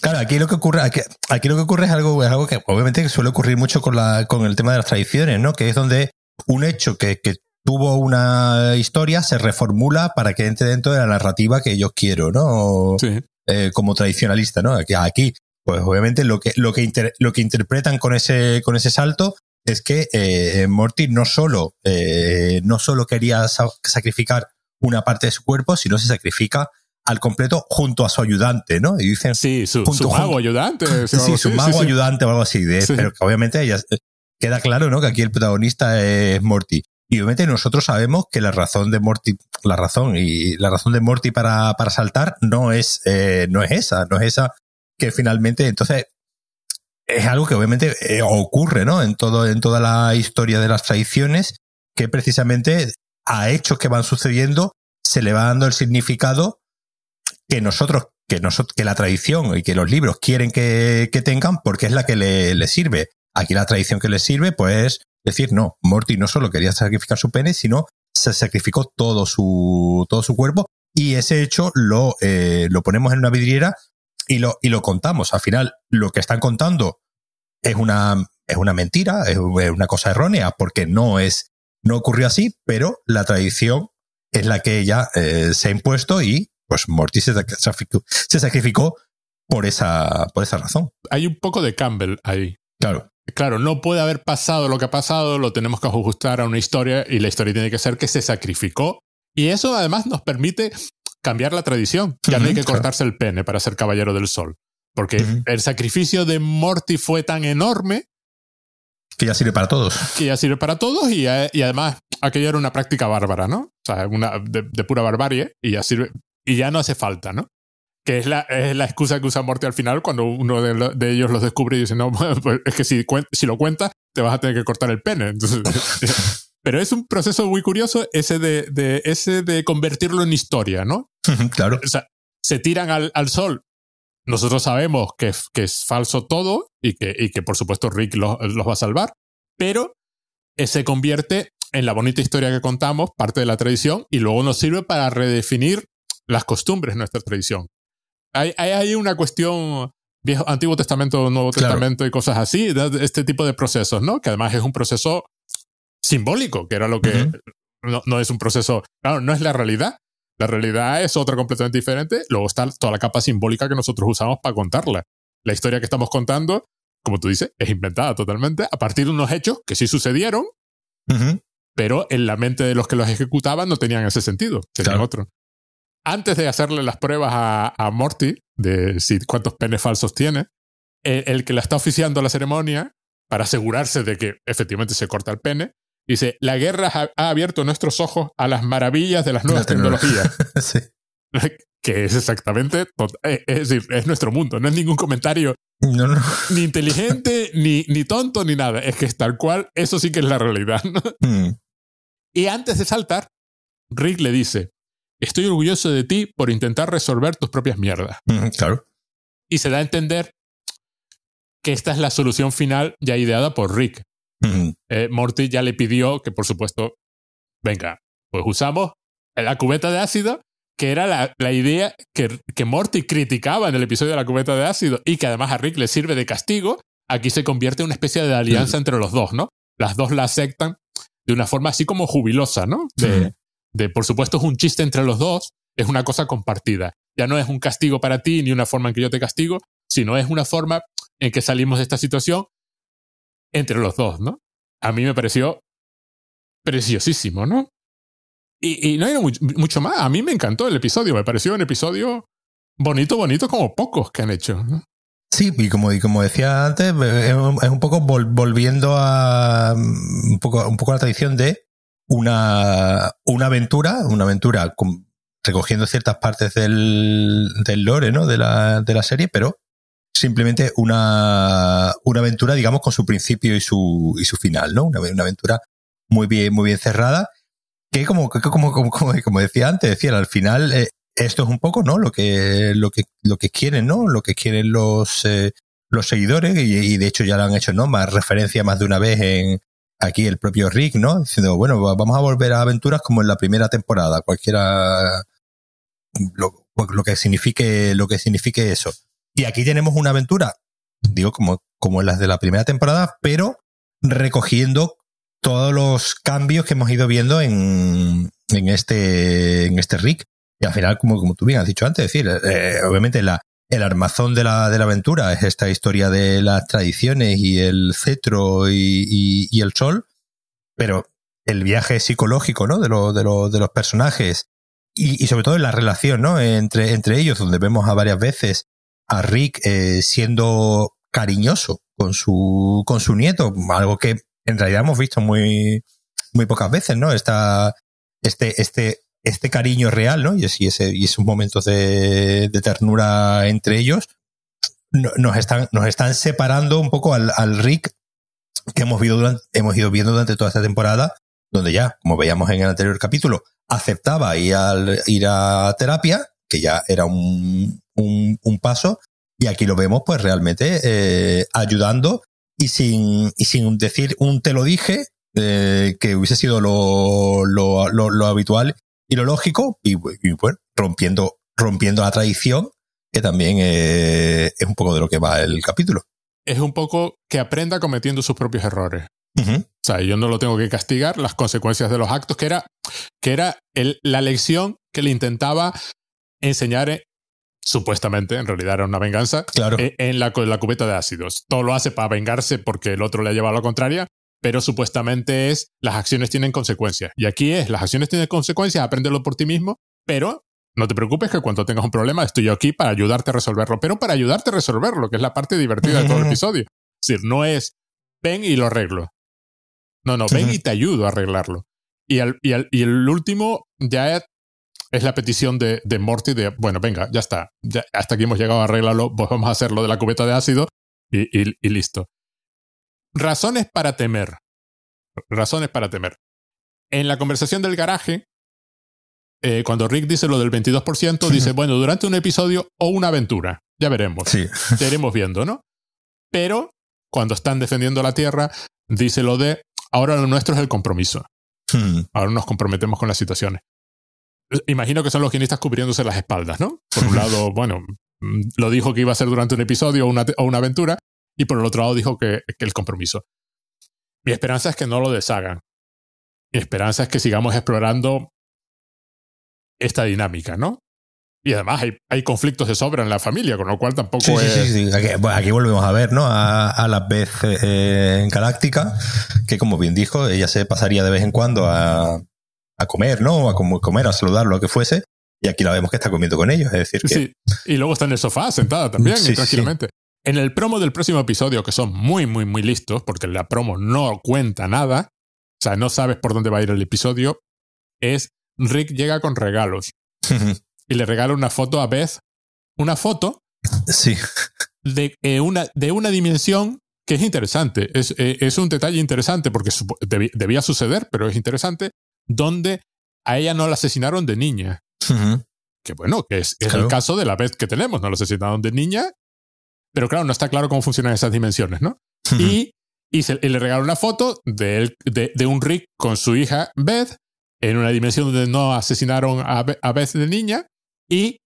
Claro, aquí lo que ocurre, aquí, lo que ocurre es algo, es algo que obviamente suele ocurrir mucho con, la, con el tema de las tradiciones, ¿no? Que es donde un hecho que, que tuvo una historia, se reformula para que entre dentro de la narrativa que yo quiero, ¿no? Sí. Eh, como tradicionalista, ¿no? Aquí, aquí, pues obviamente lo que, lo que, lo que interpretan con ese, con ese salto es que eh, Morty no solo, eh, no solo quería sacrificar una parte de su cuerpo, sino se sacrifica al completo junto a su ayudante, ¿no? Y dicen. Sí, su, mago ayudante. Sí, su mago [LAUGHS] ayudante o algo así. pero que obviamente ella, queda claro, ¿no? Que aquí el protagonista es Morty. Y obviamente nosotros sabemos que la razón de Morty, la razón y la razón de Morty para, para saltar no es, eh, no es esa, no es esa que finalmente, entonces, es algo que obviamente eh, ocurre, ¿no? En todo, en toda la historia de las tradiciones, que precisamente a hechos que van sucediendo se le va dando el significado que nosotros, que nosotros, que la tradición y que los libros quieren que, que tengan porque es la que le, le sirve. Aquí la tradición que le sirve, pues, decir, no, Morty no solo quería sacrificar su pene, sino se sacrificó todo su, todo su cuerpo y ese hecho lo, eh, lo ponemos en una vidriera y lo, y lo contamos. Al final, lo que están contando es una, es una mentira, es una cosa errónea, porque no es, no ocurrió así, pero la tradición es la que ella eh, se ha impuesto y pues Morty se sacrificó, se sacrificó por esa, por esa razón. Hay un poco de Campbell ahí. Claro claro, no puede haber pasado lo que ha pasado, lo tenemos que ajustar a una historia y la historia tiene que ser que se sacrificó. Y eso además nos permite cambiar la tradición. Ya no hay que cortarse el pene para ser caballero del sol. Porque el sacrificio de Morty fue tan enorme. Que ya sirve para todos. Que ya sirve para todos y, y además aquello era una práctica bárbara, ¿no? O sea, una, de, de pura barbarie y ya sirve. Y ya no hace falta, ¿no? que es la, es la excusa que usa Morty al final cuando uno de, ellos los descubre y dice, no, [LAUGHS] pues es que si, si lo cuentas, te vas a tener que cortar el pene. Entonces, [LAUGHS] pero es un proceso muy curioso ese de, de, ese de convertirlo en historia, ¿no? [LAUGHS] claro. O sea, se tiran al, al sol. Nosotros sabemos que, que, es falso todo y que, y que por supuesto Rick los, los va a salvar, pero se convierte en la bonita historia que contamos, parte de la tradición, y luego nos sirve para redefinir las costumbres de nuestra tradición hay, hay, una cuestión viejo, Antiguo Testamento, Nuevo Testamento y cosas así, este tipo de procesos, ¿no? Que además es un proceso simbólico, que era lo que no, no, es un proceso, claro, no es la realidad. La realidad es otra completamente diferente. Luego está toda la capa simbólica que nosotros usamos para contarla. La historia que estamos contando, como tú dices, es inventada totalmente a partir de unos hechos que sí sucedieron, pero en la mente de los que los ejecutaban no tenían ese sentido, tenían otro antes de hacerle las pruebas a, Morty de si, cuántos penes falsos tiene, el, que la está oficiando la ceremonia, para asegurarse de que efectivamente se corta el pene, dice, la guerra ha, abierto nuestros ojos a las maravillas de las nuevas tecnologías. [LAUGHS] sí. [LAUGHS] Que es exactamente, eh, es decir, es nuestro mundo, no es ningún comentario ni inteligente, [LAUGHS] ni, ni tonto, ni nada. Es que es tal cual, eso sí que es la realidad. Hmm. Y antes de saltar, Rick le dice, estoy orgulloso de ti por intentar resolver tus propias mierdas. claro. Y se da a entender que esta es la solución final ya ideada por Rick. Eh, Morty ya le pidió que, por supuesto, venga, pues usamos la cubeta de ácido, que era la, la idea que, que, Morty criticaba en el episodio de la cubeta de ácido y que además a Rick le sirve de castigo. Aquí se convierte en una especie de alianza entre los dos, ¿no? Las dos la aceptan de una forma así como jubilosa, ¿no? De, de por supuesto es un chiste entre los dos, es una cosa compartida. Ya no es un castigo para ti ni una forma en que yo te castigo, sino es una forma en que salimos de esta situación entre los dos, ¿no? A mí me pareció preciosísimo, ¿no? Y, no hay mucho, más. A mí me encantó el episodio. Me pareció un episodio bonito, bonito como pocos que han hecho. Sí, y como, y como decía antes, es un poco volviendo a un poco, un poco a la tradición de una, una aventura, una aventura recogiendo ciertas partes del, del lore, ¿no? De la, de la serie, pero simplemente una, una aventura, digamos, con su principio y su, y su final, ¿no? Una, una aventura muy bien, muy bien cerrada, que como, como, como, como, decía antes, decía, al final, eh, esto es un poco, ¿no? Lo que, lo que, lo que quieren, ¿no? Lo que quieren los, eh, los seguidores, y, de hecho ya lo han hecho, ¿no? Más referencia más de una vez en aquí el propio Rick, ¿no? Diciendo, bueno, vamos a volver a aventuras como en la primera temporada, cualquiera, lo, lo que signifique, lo que signifique eso. Y aquí tenemos una aventura, digo, como, como las de la primera temporada, pero recogiendo todos los cambios que hemos ido viendo en, en este, en este Rick. Y al final, como, como tú bien has dicho antes, decir, eh, obviamente la, el armazón de la, de la aventura es esta historia de las tradiciones y el cetro y, y, el sol, pero el viaje psicológico, ¿no? De, lo, de, lo, de los personajes y, y, sobre todo la relación, ¿no? Entre, entre ellos, donde vemos a varias veces a Rick eh, siendo cariñoso con su, con su nieto, algo que en realidad hemos visto muy, muy pocas veces, ¿no? Esta, este, este, este cariño real, ¿no? Y, ese, y esos momentos de, ternura entre ellos nos están, nos están separando un poco al, al Rick que hemos, visto hemos ido viendo durante toda esta temporada, donde ya, como veíamos en el anterior capítulo, aceptaba ir, al, ir a terapia, que ya era un, un, paso y aquí lo vemos pues realmente eh, ayudando y sin, y sin decir un te lo dije, eh, que hubiese sido lo, lo, lo, habitual y lo lógico, y, bueno, rompiendo, rompiendo la tradición, que también eh, es un poco de lo que va el capítulo. Es un poco que aprenda cometiendo sus propios errores. O sea, yo no lo tengo que castigar, las consecuencias de los actos, que era, que era el, la lección que le intentaba enseñar supuestamente, en realidad era una venganza, claro. Eh, en, la, la, cubeta de ácidos. Todo lo hace para vengarse porque el otro le ha llevado a la contraria, pero supuestamente es las acciones tienen consecuencias. Y aquí es, las acciones tienen consecuencias, apréndelo por ti mismo, pero no te preocupes que cuando tengas un problema estoy yo aquí para ayudarte a resolverlo, pero para ayudarte a resolverlo, que es la parte divertida de todo el [LAUGHS] episodio. Es decir, no es ven y lo arreglo. No, no, ven y te ayudo a arreglarlo. Y, y, y el último ya es la petición de, de Morty de, bueno, venga, ya está, ya, hasta aquí hemos llegado a arreglarlo, pues vamos a hacerlo de la cubeta de ácido y, y, listo. Razones para temer. Razones para temer. En la conversación del garaje, eh, cuando Rick dice lo del 22%, dice, [LAUGHS] bueno, durante un episodio o una aventura. Ya veremos. Sí. Te iremos viendo, ¿no? Pero cuando están defendiendo la Tierra, dice lo de, ahora lo nuestro es el compromiso. Hmm. Ahora nos comprometemos con las situaciones imagino que son los guionistas cubriéndose las espaldas, ¿no? Por un lado, [LAUGHS] bueno, mm, lo dijo que iba a ser durante un episodio o una, o una aventura, y por el otro lado dijo que, que, el compromiso. Mi esperanza es que no lo deshagan. Mi esperanza es que sigamos explorando esta dinámica, ¿no? Y además hay, hay conflictos de sobra en la familia, con lo cual tampoco sí, es... Sí, sí, aquí, aquí, volvemos a ver, ¿no? A, a la vez eh, en Galáctica, que como bien dijo, ella se pasaría de vez en cuando a, a comer, ¿no? A comer, a saludar, lo que fuese. Y aquí la vemos que está comiendo con ellos, es decir que... Sí, y luego está en el sofá sentada también, tranquilamente. En el promo del próximo episodio, que son muy, muy, muy listos, porque la promo no cuenta nada, o sea, no sabes por dónde va a ir el episodio, es Rick llega con regalos. [LAUGHS] y le regala una foto a Beth, una foto sí. de, eh, una, de una dimensión que es interesante. Es, eh, es un detalle interesante porque debía suceder, pero es interesante donde a ella no la asesinaron de niña. Que bueno, que es, el caso de la vez que tenemos, no la asesinaron de niña, pero claro, no está claro cómo funcionan esas dimensiones, ¿no? Y, y, le regaló una foto de, él, de, un Rick con su hija Beth en una dimensión donde no asesinaron a, a Beth de niña y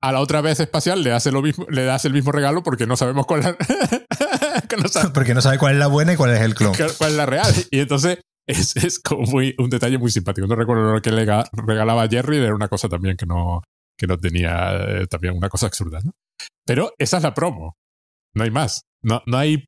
a la otra vez espacial le hace lo mismo, le das el mismo regalo porque no sabemos cuál es [LAUGHS] porque no sabe cuál es la buena y cuál es el clon. Cuál es la real. Y entonces es, es como muy, un detalle muy simpático. No recuerdo lo que le regalaba a Jerry, era una cosa también que no, que no tenía, eh, también una cosa absurda, ¿no? Pero esa es la promo. No hay más. No, no hay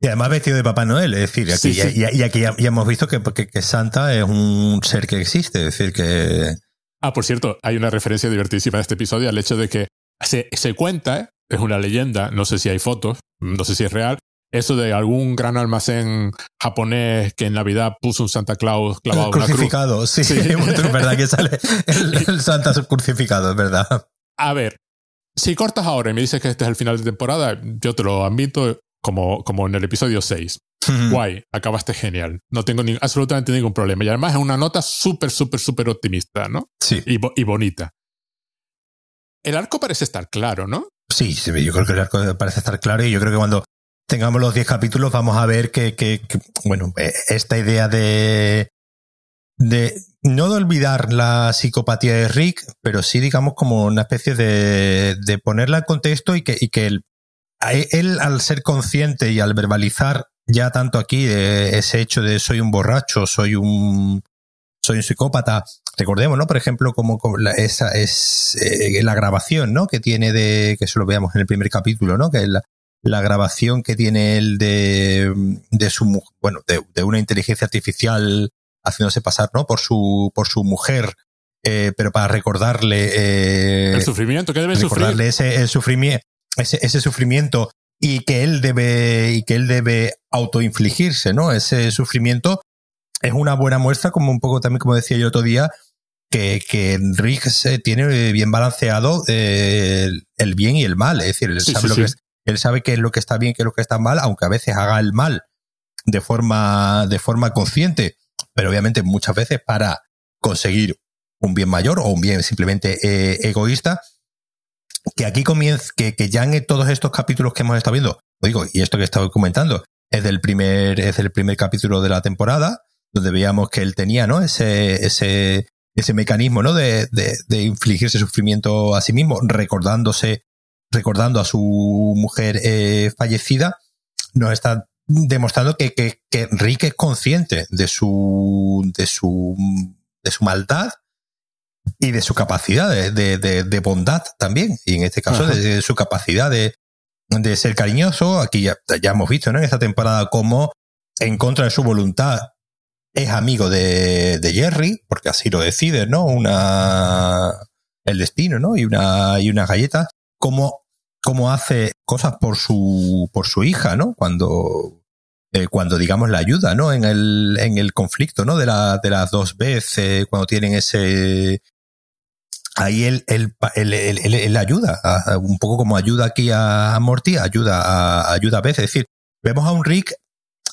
Y además vestido de Papá Noel, es decir, aquí, Y, aquí ya, hemos visto que, que, Santa es un ser que existe, es decir, que... Ah, por cierto, hay una referencia divertísima de este episodio al hecho de que se, se cuenta, es una leyenda, no sé si hay fotos, no sé si es real, eso de algún gran almacén japonés que en Navidad puso un Santa Claus clavado crucificado, una cruz. sí, sí. [LAUGHS] es verdad que sale el, el Santa crucificado, es verdad. A ver, si cortas ahora y me dices que este es el final de temporada, yo te lo admito como, como en el episodio 6. Guay, acabaste genial. No tengo ni, absolutamente ningún problema. Y además es una nota súper, súper, súper optimista, ¿no? Sí. Y, y, bonita. El arco parece estar claro, ¿no? Sí, yo creo que el arco parece estar claro y yo creo que cuando tengamos los 10 capítulos vamos a ver que, que, bueno, eh, esta idea de, de no de olvidar la psicopatía de Rick, pero sí, digamos, como una especie de, de ponerla en contexto y que, y que él, él, al ser consciente y al verbalizar ya tanto aquí ese hecho de soy un borracho, soy un, soy un psicópata, recordemos, ¿no? Por ejemplo, como, esa es eh, la grabación, ¿no? Que tiene de, que eso lo veamos en el primer capítulo, ¿no? Que la, la grabación que tiene él de, de su, bueno, de, de una inteligencia artificial haciéndose pasar, ¿no? Por su, por su mujer, eh, pero para recordarle eh, el sufrimiento que debe recordarle sufrir. ese el sufrimiento, ese, ese sufrimiento y que él debe y que él debe autoinfligirse, ¿no? Ese sufrimiento es una buena muestra, como un poco también como decía yo otro día, que, que Rick tiene bien balanceado eh, el, bien y el mal, es decir, él sabe lo que es, él sabe qué es lo que está bien, qué es lo que está mal, aunque a veces haga el mal de forma de forma consciente pero obviamente muchas veces para conseguir un bien mayor o un bien simplemente eh, egoísta, que aquí comienza, que, que, ya en todos estos capítulos que hemos estado viendo, digo, y esto que he estado comentando, es del primer, es del primer capítulo de la temporada, donde veíamos que él tenía, ¿no? Ese, ese, ese mecanismo, ¿no? De, de infligirse sufrimiento a sí mismo, recordándose, recordando a su mujer eh, fallecida, nos está demostrando que, que, que, Rick es consciente de su, de su, de su maldad y de su capacidad de, de, de, bondad también. Y en este caso, de, su capacidad de, de ser cariñoso. Aquí ya, ya hemos visto ¿no? en esta temporada cómo, en contra de su voluntad, es amigo de, de Jerry, porque así lo decide, ¿no? Una, el destino, ¿no? Y una, y una galleta. Como cómo hace cosas por su, por su hija, ¿no? Cuando, eh, cuando digamos la ayuda, ¿no? En el, en el conflicto, ¿no? De, la, de las dos veces, cuando tienen ese, ahí él, él, él, él, ayuda, un poco como ayuda aquí a Morty, ayuda a, ayuda a veces. Es decir, vemos a un Rick,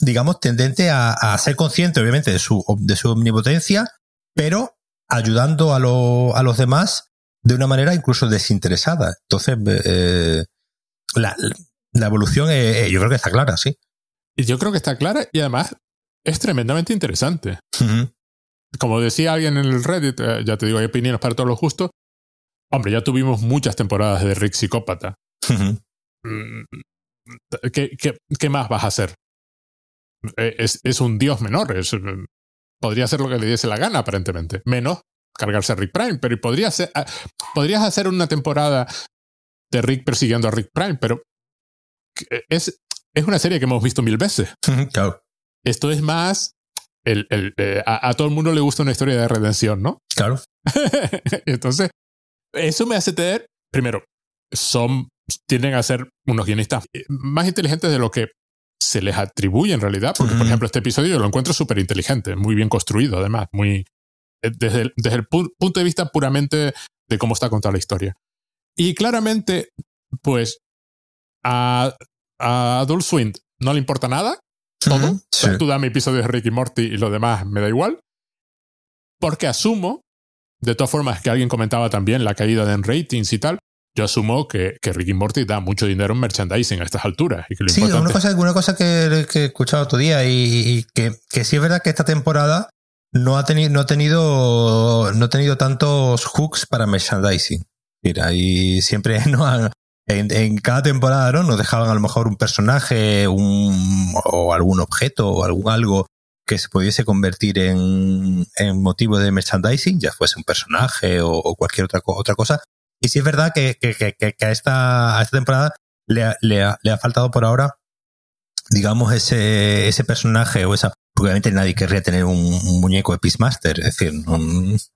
digamos, tendente a, a ser consciente, obviamente, de su, de su omnipotencia, pero ayudando a, lo, a los demás de una manera incluso desinteresada. Entonces, eh, la, la, evolución eh, yo creo que está clara, sí. Y yo creo que está clara y además es tremendamente interesante. Como decía alguien en el Reddit, eh, ya te digo, hay opiniones para todos los gustos. Hombre, ya tuvimos muchas temporadas de Rick Psicópata. Mm, ¿Qué, qué, qué, más vas a hacer? Es, es un dios menor. Es, podría hacer lo que le diese la gana, aparentemente. Menos cargarse a Rick Prime, pero podría ser, ah, podrías hacer una temporada de Rick persiguiendo a Rick Prime, pero es, es una serie que hemos visto mil veces. Claro. Esto es más. El, el, eh, a, todo el mundo le gusta una historia de redención, ¿no? [LAUGHS] Claro. Entonces, eso me hace tener. Primero, son. tienden a ser unos guionistas más inteligentes de lo que se les atribuye en realidad, porque, por ejemplo, este episodio yo lo encuentro súper inteligente, muy bien construido, además, muy, eh, desde el, desde el punto de vista puramente de cómo está contada la historia. Y claramente, pues, a, a Adult Swim no le importa nada, todo. tú dame episodios de Ricky Morty y lo demás me da igual. Porque asumo, de todas formas, que alguien comentaba también la caída de ratings y tal. Yo asumo que, que Ricky Morty da mucho dinero en merchandising a estas alturas. Y que lo sí, una cosa, una cosa que, que, he escuchado otro día y, y que, que sí es verdad que esta temporada no ha tenido, no ha tenido, no ha tenido tantos hooks para merchandising. Mira, y siempre [LAUGHS] no en, cada temporada ¿no? nos dejaban a lo mejor un personaje un, o algún objeto o algún algo que se pudiese convertir en, en motivo de merchandising, ya fuese un personaje o, cualquier otra, otra cosa. Y sí es verdad que, que, que, que a, esta, a esta temporada le, le, ha, le ha faltado por ahora digamos, ese, ese personaje o esa... Obviamente nadie querría tener un, muñeco de Peacemaster, es decir...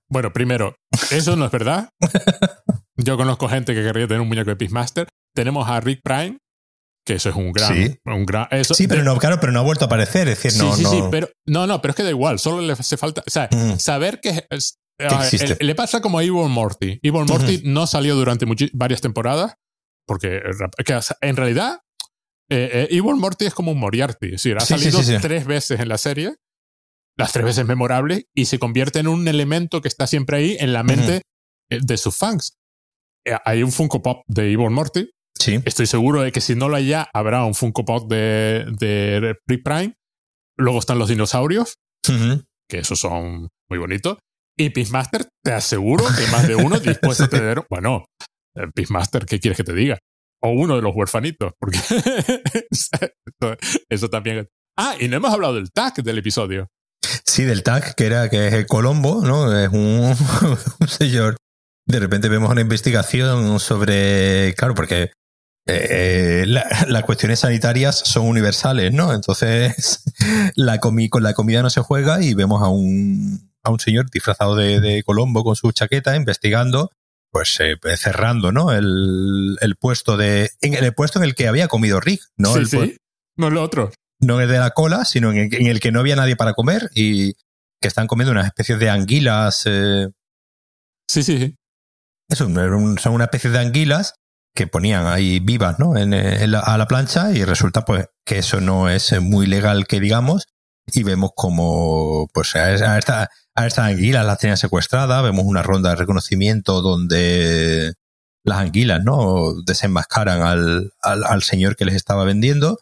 Bueno, primero, eso no es verdad. [LAUGHS] Yo conozco gente que querría tener un muñeco de Peacemaster. Tenemos a Rick Prime, que eso es un gran... Sí, un gran, eso, sí pero no, claro, pero no ha vuelto a aparecer, es decir, no... Sí, sí, sí, pero, no, no, pero es que da igual, solo le hace falta... O sea, mm. saber que... le pasa como a Evil Morty. Evil Morty no salió durante varias temporadas, porque en realidad eh, eh, Evil Morty es como un Moriarty. Es decir, ha salido tres veces en la serie, las tres veces memorables, y se convierte en un elemento que está siempre ahí en la mente eh, de sus fans. hay un Funko Pop de Evil Morty. Sí. Estoy seguro de que si no lo hay ya, habrá un Funko Pop de, de Prime. Luego están los dinosaurios, que esos son muy bonitos. Y Peacemaster, te aseguro que más de uno [LAUGHS] dispuesto a tener. Bueno, Peacemaster, ¿qué quieres que te diga? O uno de los huerfanitos, porque [LAUGHS] eso, también. Ah, y no hemos hablado del tag del episodio. Sí, del tag, que era que es el Colombo, ¿no? Es un, [LAUGHS] señor. De repente vemos una investigación sobre. Claro, porque eh, las cuestiones sanitarias son universales, ¿no? Entonces, [LAUGHS] la con la comida no se juega y vemos a un, a un señor disfrazado de, de Colombo con su chaqueta investigando pues eh, cerrando, ¿no? El, el, puesto de. En el puesto en el que había comido Rick, ¿no? Sí, sí. No el otro. No el de la cola, sino en el, que no había nadie para comer y que están comiendo unas especies de anguilas. Eh. Sí, sí, sí. Eso, son una especie de anguilas que ponían ahí vivas, ¿no? En, a la plancha y resulta pues que eso no es muy legal que digamos y vemos como pues a esta, a estas anguilas las tenían secuestradas, vemos una ronda de reconocimiento donde las anguilas, ¿no? Desenmascaran al, al, señor que les estaba vendiendo.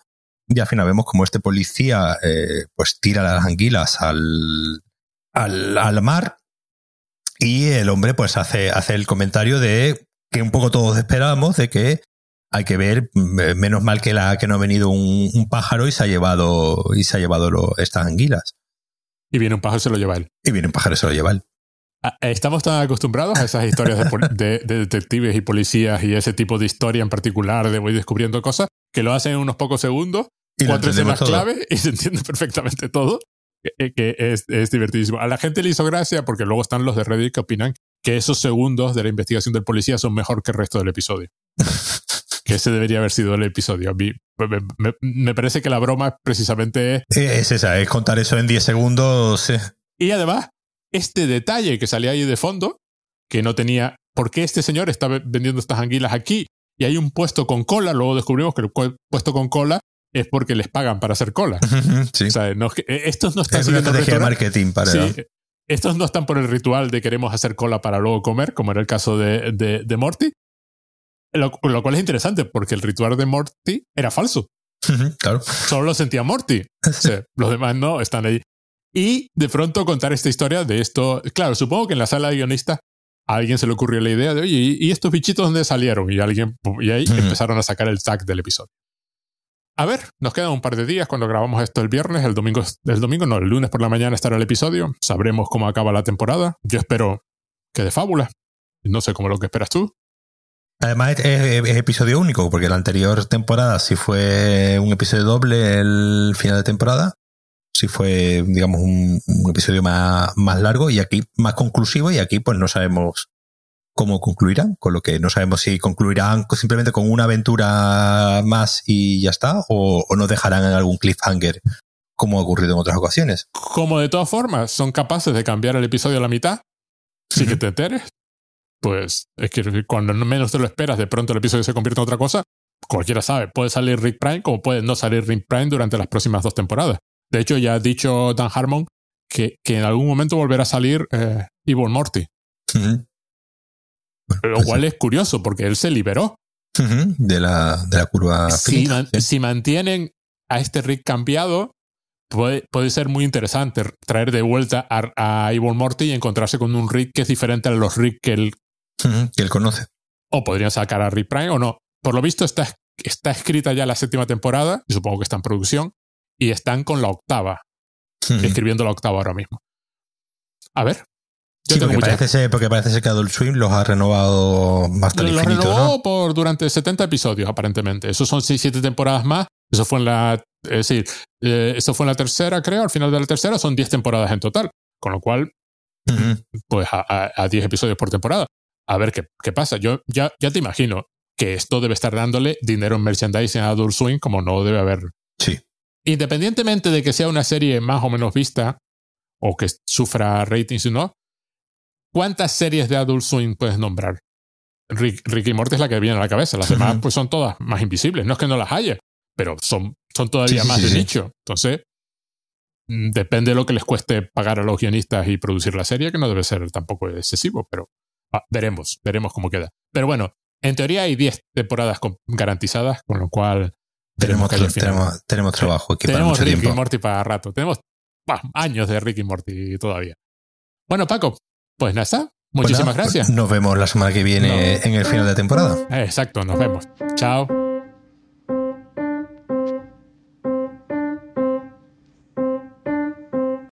Y al final vemos como este policía, eh, pues tira las anguilas al, al, al, mar. Y el hombre, pues hace, hace el comentario de que un poco todos esperábamos, de que hay que ver, menos mal que, la, que no ha venido un pájaro y se ha llevado, y se ha llevado estas anguilas. Y viene un pájaro y se lo lleva él. Y viene un pájaro y se lo lleva él. Ah, estamos tan acostumbrados a esas historias [LAUGHS] de, detectives y policías y ese tipo de historia en particular de voy descubriendo cosas que lo hacen en unos pocos segundos, y cuatro escenas clave y se entiende perfectamente todo, que, es, es, divertidísimo. A la gente le hizo gracia porque luego están los de Reddit que opinan que esos segundos de la investigación del policía son mejor que el resto del episodio. [LAUGHS] que ese debería haber sido el episodio. Me, parece que la broma precisamente es... Es esa, es contar eso en 10 segundos. Y además, este detalle que salía ahí de fondo, que no tenía... ¿Por qué este señor está vendiendo estas anguilas aquí? Y hay un puesto con cola, luego descubrimos que el puesto con cola es porque les pagan para hacer cola. Sí. O sea, no, eh, estos no están es una estrategia de marketing para... Sí, estos no están por el ritual de queremos hacer cola para luego comer, como era el caso de, de, de Morty, lo, cual es interesante porque el ritual de Morty era falso. claro. Solo lo sentía Morty. [LAUGHS] los demás no están ahí. Y de pronto contar esta historia de esto. Claro, supongo que en la sala de guionistas a alguien se le ocurrió la idea de, oye, ¿y estos bichitos dónde salieron? Y alguien, y ahí empezaron a sacar el tag del episodio. A ver, nos quedan un par de días cuando grabamos esto el viernes, el domingo, el domingo no, el lunes por la mañana estará el episodio, sabremos cómo acaba la temporada. Yo espero que de fábula. No sé cómo lo que esperas tú. Además es, episodio único, porque la anterior temporada sí fue un episodio doble el final de temporada, sí fue, digamos, un, episodio más, más largo y aquí más conclusivo y aquí pues no sabemos cómo concluirán, con lo que no sabemos si concluirán simplemente con una aventura más y ya está, o, o nos dejarán en algún cliffhanger como ha ocurrido en otras ocasiones. Como de todas formas son capaces de cambiar el episodio a la mitad, sí que te enteres, pues es que cuando menos te lo esperas, de pronto el episodio se convierte en otra cosa. Cualquiera sabe, puede salir Rick Prime como puede no salir Rick Prime durante las próximas dos temporadas. De hecho, ya ha dicho Dan Harmon que, que en algún momento volverá a salir eh, Evil Morty. Lo pues cual es curioso porque él se liberó. de, la, de la curva. Si, si mantienen a este Rick cambiado, puede, puede ser muy interesante traer de vuelta a, a Evil Morty y encontrarse con un Rick que es diferente a los Rick que él que él conoce. O podrían sacar a Rick Prime o no. Por lo visto está, está escrita ya la séptima temporada, y supongo que está en producción, y están con la octava, escribiendo la octava ahora mismo. A ver. Sí, porque, parece ser, porque parece ser que Adult Swim los ha renovado bastante Los renovó por durante 70 episodios, aparentemente. Esos son 6-7 temporadas más. Eso fue en la, Es decir, eh, eso fue en la tercera, creo, al final de la tercera son 10 temporadas en total, con lo cual, pues a 10 episodios por temporada. A ver qué, qué pasa. Yo ya, ya te imagino que esto debe estar dándole dinero en merchandising a Adult Swing como no debe haber. Sí. Independientemente de que sea una serie más o menos vista o que sufra ratings o no, ¿cuántas series de Adult Swing puedes nombrar? Rick, Ricky Morty es la que viene a la cabeza. Las demás pues son todas más invisibles. No es que no las haya, pero son, son todavía más de nicho. Entonces, mm, depende de lo que les cueste pagar a los guionistas y producir la serie, que no debe ser tampoco excesivo, pero ah, veremos, veremos cómo queda. Pero bueno, en teoría hay 10 temporadas garantizadas, con lo cual tenemos, tenemos, tenemos, trabajo aquí tenemos Ricky y Morty para rato. Tenemos años de Ricky y Morty todavía. Bueno, Paco, pues nada, Muchísimas gracias. Nos vemos la semana que viene en el final de temporada. Exacto, nos vemos. Chao.